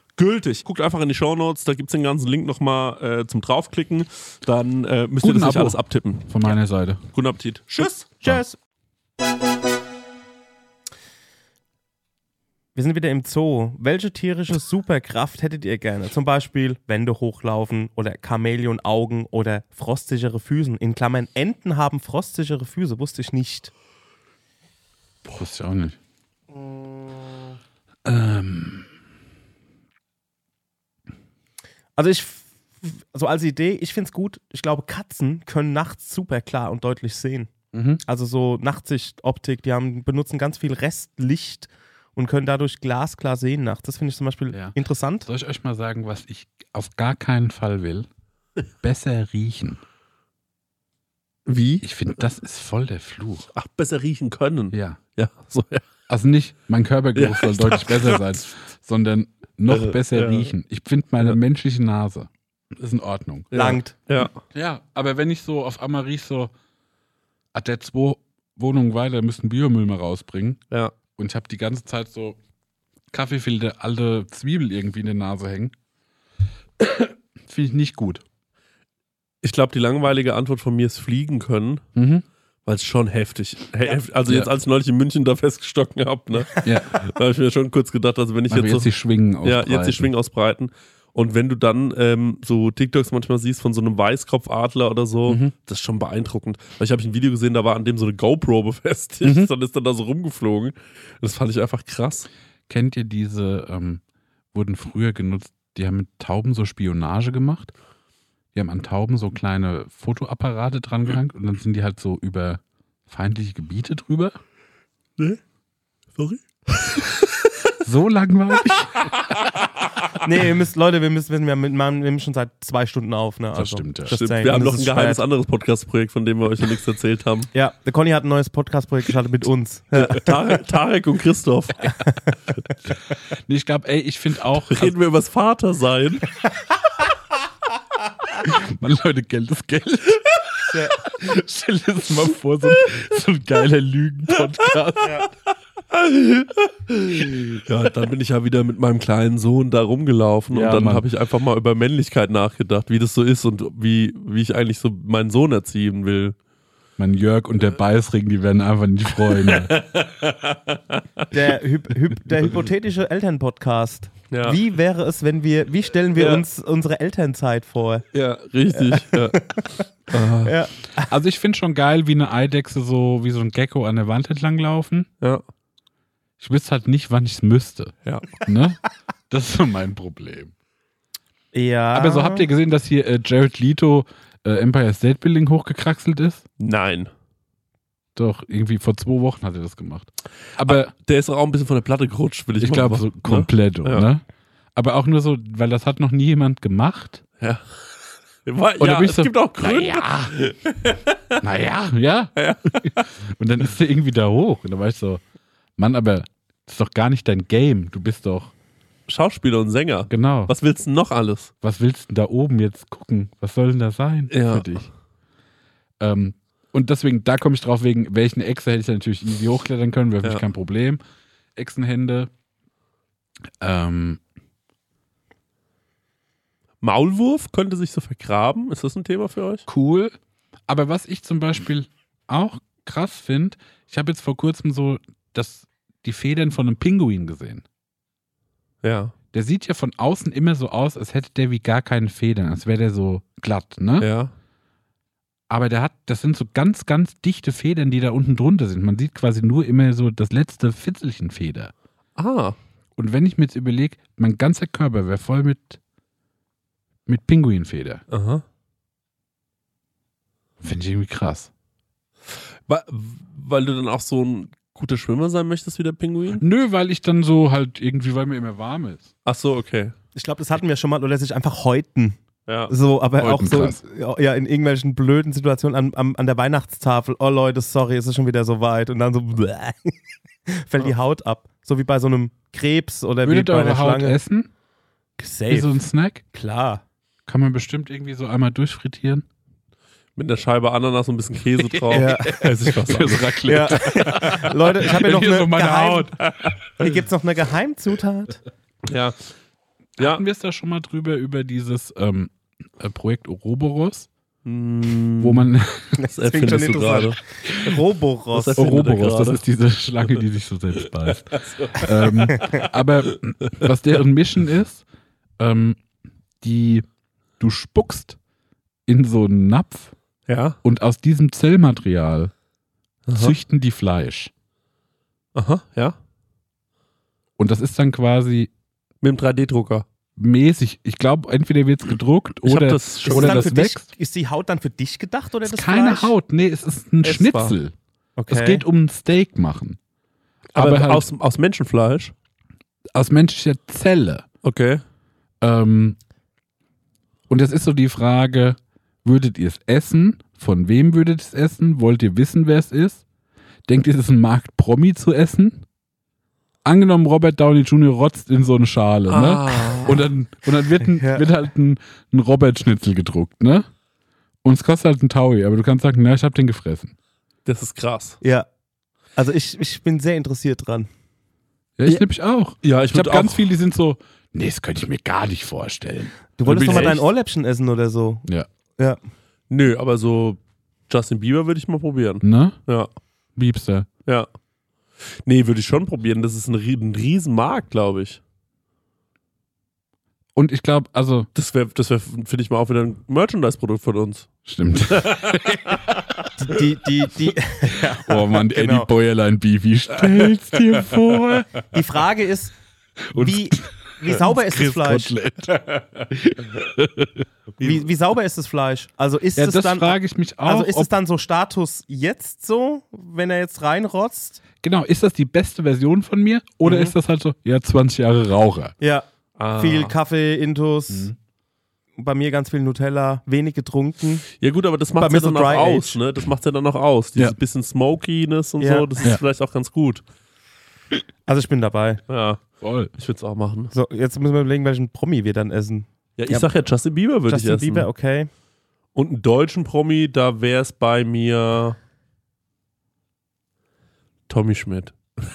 gültig. Guckt einfach in die Shownotes, da gibt's den ganzen Link nochmal äh, zum draufklicken. Dann äh, müsst ihr Guten das nicht Abo. alles abtippen. Von meiner Seite. Guten Appetit. Tschüss. Tschüss. Wir sind wieder im Zoo. Welche tierische Superkraft hättet ihr gerne? Zum Beispiel Wände hochlaufen oder Chamäleon-Augen oder frostsichere Füßen. In Klammern, Enten haben frostsichere Füße, wusste ich nicht. Wusste ich auch nicht. Ähm, Also ich, so als Idee, ich finde es gut. Ich glaube, Katzen können nachts super klar und deutlich sehen. mhm. Also so Nachtsicht-Optik, die haben, benutzen ganz viel Restlicht und können dadurch glasklar sehen nachts. Das finde ich zum Beispiel Ja. interessant. Soll ich euch mal sagen, was ich auf gar keinen Fall will? <laughs> Besser riechen. Wie? Ich finde, das ist voll der Fluch. Ach, besser riechen können. Ja. Ja, so, ja. Also nicht, mein Körpergeruch Ja, soll ich deutlich besser sein, sondern noch Äh, besser ja. riechen. Ich finde meine Ja. menschliche Nase ist in Ordnung. Langt. Ja. Ja, aber wenn ich so auf einmal riech so, hat der zwei Wohnungen weiter, müssten Biomüll mal rausbringen Ja. und ich habe die ganze Zeit so Kaffeefilter, alte Zwiebel irgendwie in der Nase hängen. Finde ich nicht gut. Ich glaube, die langweilige Antwort von mir ist fliegen können, Mhm. Weil es schon heftig. he- heft- Also Ja. jetzt, als ich neulich in München da festgestocken habe, ne, Ja, <laughs> da habe ich mir schon kurz gedacht, also wenn ich aber jetzt, jetzt so, die Schwingen Ja, ausbreiten. jetzt die Schwingen ausbreiten. Und wenn du dann ähm, so TikToks manchmal siehst von so einem Weißkopfadler oder so, Mhm. das ist schon beeindruckend. Weil ich habe ein Video gesehen, da war an dem so eine GoPro befestigt, Mhm. <laughs> dann ist dann da so rumgeflogen. Das fand ich einfach krass. Kennt ihr diese, ähm, wurden früher genutzt, die haben mit Tauben so Spionage gemacht. Die haben an Tauben so kleine Fotoapparate dran gehangen und dann sind die halt so über feindliche Gebiete drüber. Ne? Sorry? So langweilig. <laughs> Nee, ihr müsst, Leute, wir müssen, wir, mit, wir nehmen schon seit zwei Stunden auf. Ne? Also, stimmt, ja. Stimmt. saying. Wir haben Das noch ein geheimes spät. anderes Podcast-Projekt, von dem wir euch noch nichts erzählt haben. Ja, der Conny hat ein neues Podcast-Projekt gestartet mit uns. Tarek, Tarek und Christoph. Nee, ich glaube, ey, ich finde auch, Reden wir übers Vatersein. <laughs> Mann, Leute, Geld ist Geld. Stell dir das mal vor, so, so ein geiler Lügen-Podcast. Ja, dann bin ich ja wieder mit meinem kleinen Sohn da rumgelaufen Ja, und dann habe ich einfach mal über Männlichkeit nachgedacht, wie das so ist und wie, wie ich eigentlich so meinen Sohn erziehen will. Mein Jörg und der Beißring, die werden einfach nicht Freunde. <laughs> Der, Hyp Hyp der hypothetische Elternpodcast. Ja. Wie wäre es, wenn wir, wie stellen wir Ja. uns unsere Elternzeit vor? Ja, richtig. Ja. <laughs> Ah, Ja. Also ich finde schon geil, wie eine Eidechse so, wie so ein Gecko an der Wand entlang laufen. ja. Ich wüsste halt nicht, wann ich es müsste. ja. Ne? Das ist so mein Problem. Ja. Aber so habt ihr gesehen, dass hier äh, Jared Leto äh, Empire State Building hochgekraxelt ist? Nein. Doch, irgendwie vor zwei Wochen hat er das gemacht. Aber Der ist auch ein bisschen von der Platte gerutscht, will ich, ich glaube so komplett, Ja. ne? Aber auch nur so, weil das hat noch nie jemand gemacht. Ne? Ja. War, Und da ja, es so, gibt auch Gründe. Naja. <laughs> naja, ja. <laughs> Und dann ist er irgendwie da hoch. Und da war ich so, Mann, aber das ist doch gar nicht dein Game. Du bist doch, Schauspieler und Sänger. genau. Was, Was willst du noch alles? willst du denn da oben jetzt gucken? Was soll denn da sein Ja. für dich? Ähm, und deswegen, da komme ich drauf, wegen welchen Echse hätte ich da natürlich easy hochklettern können, wäre für Ja. mich kein Problem. Echsenhände. Ähm, Maulwurf könnte sich so vergraben. Ist das ein Thema für euch? cool. Aber was ich zum Beispiel auch krass finde, ich habe jetzt vor kurzem so das, die Federn von einem Pinguin gesehen. Ja. Der sieht ja von außen immer so aus, als hätte der wie gar keine Federn, als wäre der so glatt, ne? Ja. Aber der hat, das sind so ganz, ganz dichte Federn, die da unten drunter sind. Man sieht quasi nur immer so das letzte Fitzelchen Feder. Ah. Und wenn ich mir jetzt überlege, mein ganzer Körper wäre voll mit, mit Pinguinfeder. Aha. Finde ich irgendwie krass. Weil, weil du dann auch so ein guter Schwimmer sein möchtest wie der Pinguin? Nö, weil ich dann so halt irgendwie, weil mir immer warm ist. Ach so, okay. Ich glaube, das hatten wir schon mal, oder sich einfach häuten. Ja. So, aber Häuten, auch so krass. ja, in irgendwelchen blöden Situationen an, an, an der Weihnachtstafel. Oh Leute, sorry, es ist schon wieder so weit. Und dann so <laughs> fällt die Haut ab. So wie bei so einem Krebs oder Würdet wie bei einer Haut Schlange. essen? Wie Safe. so ein Snack? Klar. Kann man bestimmt irgendwie so einmal durchfrittieren. Mit einer Scheibe Ananas und ein bisschen Käse <laughs> drauf. Ja. <laughs> Ess ich was. Ja. Leute, ich habe hier noch Hier eine so meine Geheim Haut. Hier gibt es noch eine Geheimzutat. Ja. Ja. Hatten wir es da schon mal drüber, über dieses ähm, äh, Projekt Ouroboros, Mm, wo man <laughs> Das klingt erfindest schon du gerade. interessant. Roboros. Das Ouroboros, das ist diese Schlange, die sich so selbst beißt. <laughs> ähm, aber was deren Mission ist, ähm, die du spuckst in so einen Napf Ja. und aus diesem Zellmaterial Aha. züchten die Fleisch. Aha, ja. Und das ist dann quasi Mit dem 3D-Drucker. Mäßig, ich glaube, entweder wird es gedruckt oder, das Ist, oder dann das für dich, wächst. ist die Haut dann für dich gedacht oder Es das ist keine Fleisch? Haut, nee, es ist ein Essbar. Schnitzel. Okay. Es geht um ein Steak machen. Aber, Aber halt- aus, aus Menschenfleisch. Aus menschlicher Zelle. Okay. Ähm, und jetzt ist so die Frage, würdet ihr es essen? Von wem würdet ihr es essen? Wollt ihr wissen, wer es ist? Denkt ihr, es ist ein Markt Promi zu essen? Angenommen, Robert Downey Jr. rotzt in so eine Schale, ne? Ah. Und dann, und dann wird, ein, Ja. wird halt ein, ein Robert-Schnitzel gedruckt, ne? Und es kostet halt ein Taui, aber du kannst sagen, na, ich hab den gefressen. Das ist krass. Ja. Also ich, ich bin sehr interessiert dran. Ja, ich Ja. nämlich auch. Ja, Ich habe ganz viele, die sind so, nee, das könnte ich mir gar nicht vorstellen. Du wolltest doch mal ich dein? Ohrläppchen essen oder so. Ja. Ja. Nö, aber so Justin Bieber würde ich mal probieren. Ne? Ja. Liebster. Ja. Nee, würde ich schon probieren. Das ist ein, ein Riesenmarkt, glaube ich. Und ich glaube, also, Das wäre, das wär, finde ich mal auch wieder ein Merchandise-Produkt von uns. stimmt. <laughs> Die, die, die, <laughs> Oh Mann, Genau. Eddie Bäuerlein Beefy, stell's dir vor. die Frage ist, Und wie, wie sauber ist das Fleisch? Wie, wie sauber ist das Fleisch? Also ist Ja, es das dann frage ich mich auch. also ist es dann so Status jetzt so, wenn er jetzt reinrotzt? Genau, ist das die beste Version von mir? Oder Mhm. ist das halt so, ja, 20 Jahre Raucher? Ja, Ah. viel Kaffee, Intus. Mhm. Bei mir ganz viel Nutella, wenig getrunken. Ja gut, aber das Bei macht mir ja dann auch aus, ne? Das macht ja dann auch aus. Dieses Ja. bisschen Smokiness und Ja. so, das Ja. ist vielleicht auch ganz gut. Also ich bin dabei. Ja, Voll. ich würde es auch machen. So, jetzt müssen wir überlegen, welchen Promi wir dann essen. Ja, ich Ja. sag ja, Justin Bieber würde ich Justin essen. Bieber, okay. Und einen deutschen Promi, da wäre es bei mir Tommy Schmidt. <laughs>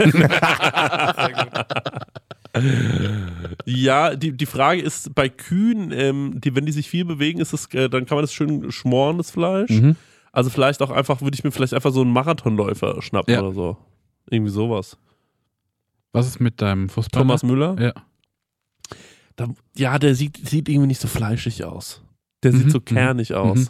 ja, die, die Frage ist bei Kühen, ähm, die, wenn die sich viel bewegen, ist das, äh, dann kann man das schön schmoren, das Fleisch. Mhm. Also vielleicht auch einfach, würde ich mir vielleicht einfach so einen Marathonläufer schnappen Ja. oder so. Irgendwie sowas. Was ist mit deinem Fußballer? Thomas Müller? Ja. Da, ja, der sieht, sieht irgendwie nicht so fleischig aus. Der sieht Mhm, so mhm, kernig aus. mhm.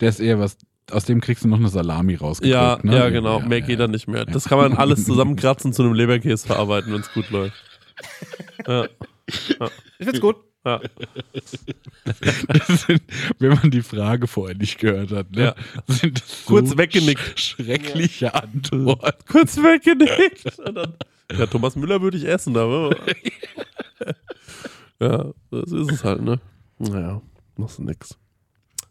Der ist eher was, aus dem kriegst du noch eine Salami rausgedrückt. Ja, ne? ja, genau. Ja, Mehr ja. geht dann nicht mehr. Das kann man alles <laughs> zusammenkratzen zu einem Leberkäse verarbeiten, wenn es gut läuft. Ja, Ich find's gut. ja. Sind, wenn man die Frage vorher nicht gehört hat, ne? Ja. sind das so Kurz weggenickt. sch- Schreckliche Antworten. Kurz weggenickt. Und dann, ja, Thomas Müller würde ich essen, aber. <laughs> ja, das ist es halt, ne? Naja, machst du nix.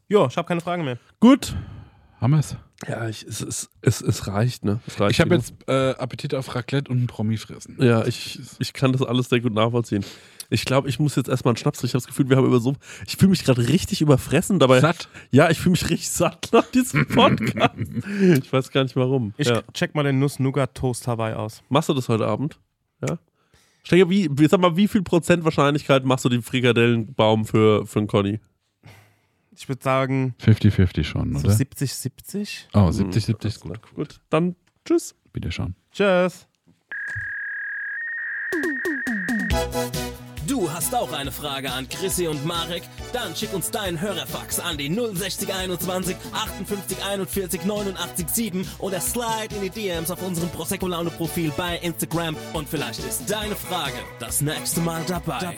Jo, ich habe keine Fragen mehr. Gut. Haben wir es? Ja, ich, es, es, es, es reicht, ne? Es reicht Ich habe jetzt äh, Appetit auf Raclette und einen Promi fressen. Ja, ich, ich kann das alles sehr gut nachvollziehen. Ich glaube, ich muss jetzt erstmal einen Schnaps trinken. Ich habe das Gefühl, wir haben über so. Ich fühle mich gerade richtig überfressen dabei. Satt. Ja, ich fühle mich richtig satt nach diesem <laughs> Podcast. ich weiß gar nicht warum. Ich ja. check mal den Nuss-Nougat-Toast Hawaii aus. Machst du das heute Abend? Ja? Steiger, wie, wie- sag mal, wie viel Prozent Wahrscheinlichkeit machst du den Frikadellenbaum für, für einen Conny? Ich würde sagen, 50-50 schon, so oder? 70, 70. Oh, 70, 70 ist gut. Gut, dann tschüss. Bitte schon. Tschüss. Du hast auch eine Frage an Chrissy und Marek? Dann schick uns deinen Hörerfax an die 06021 58 41 89 7 oder slide in die DMs auf unserem Prosecco Laune Profil bei Instagram und vielleicht ist deine Frage das nächste Mal dabei.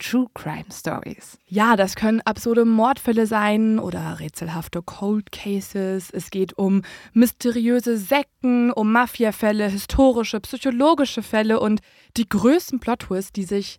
True Crime Stories. ja, das können absurde Mordfälle sein oder rätselhafte Cold Cases. Es geht um mysteriöse Sekten, um Mafiafälle, historische, psychologische Fälle und die größten Plot-Twists, die sich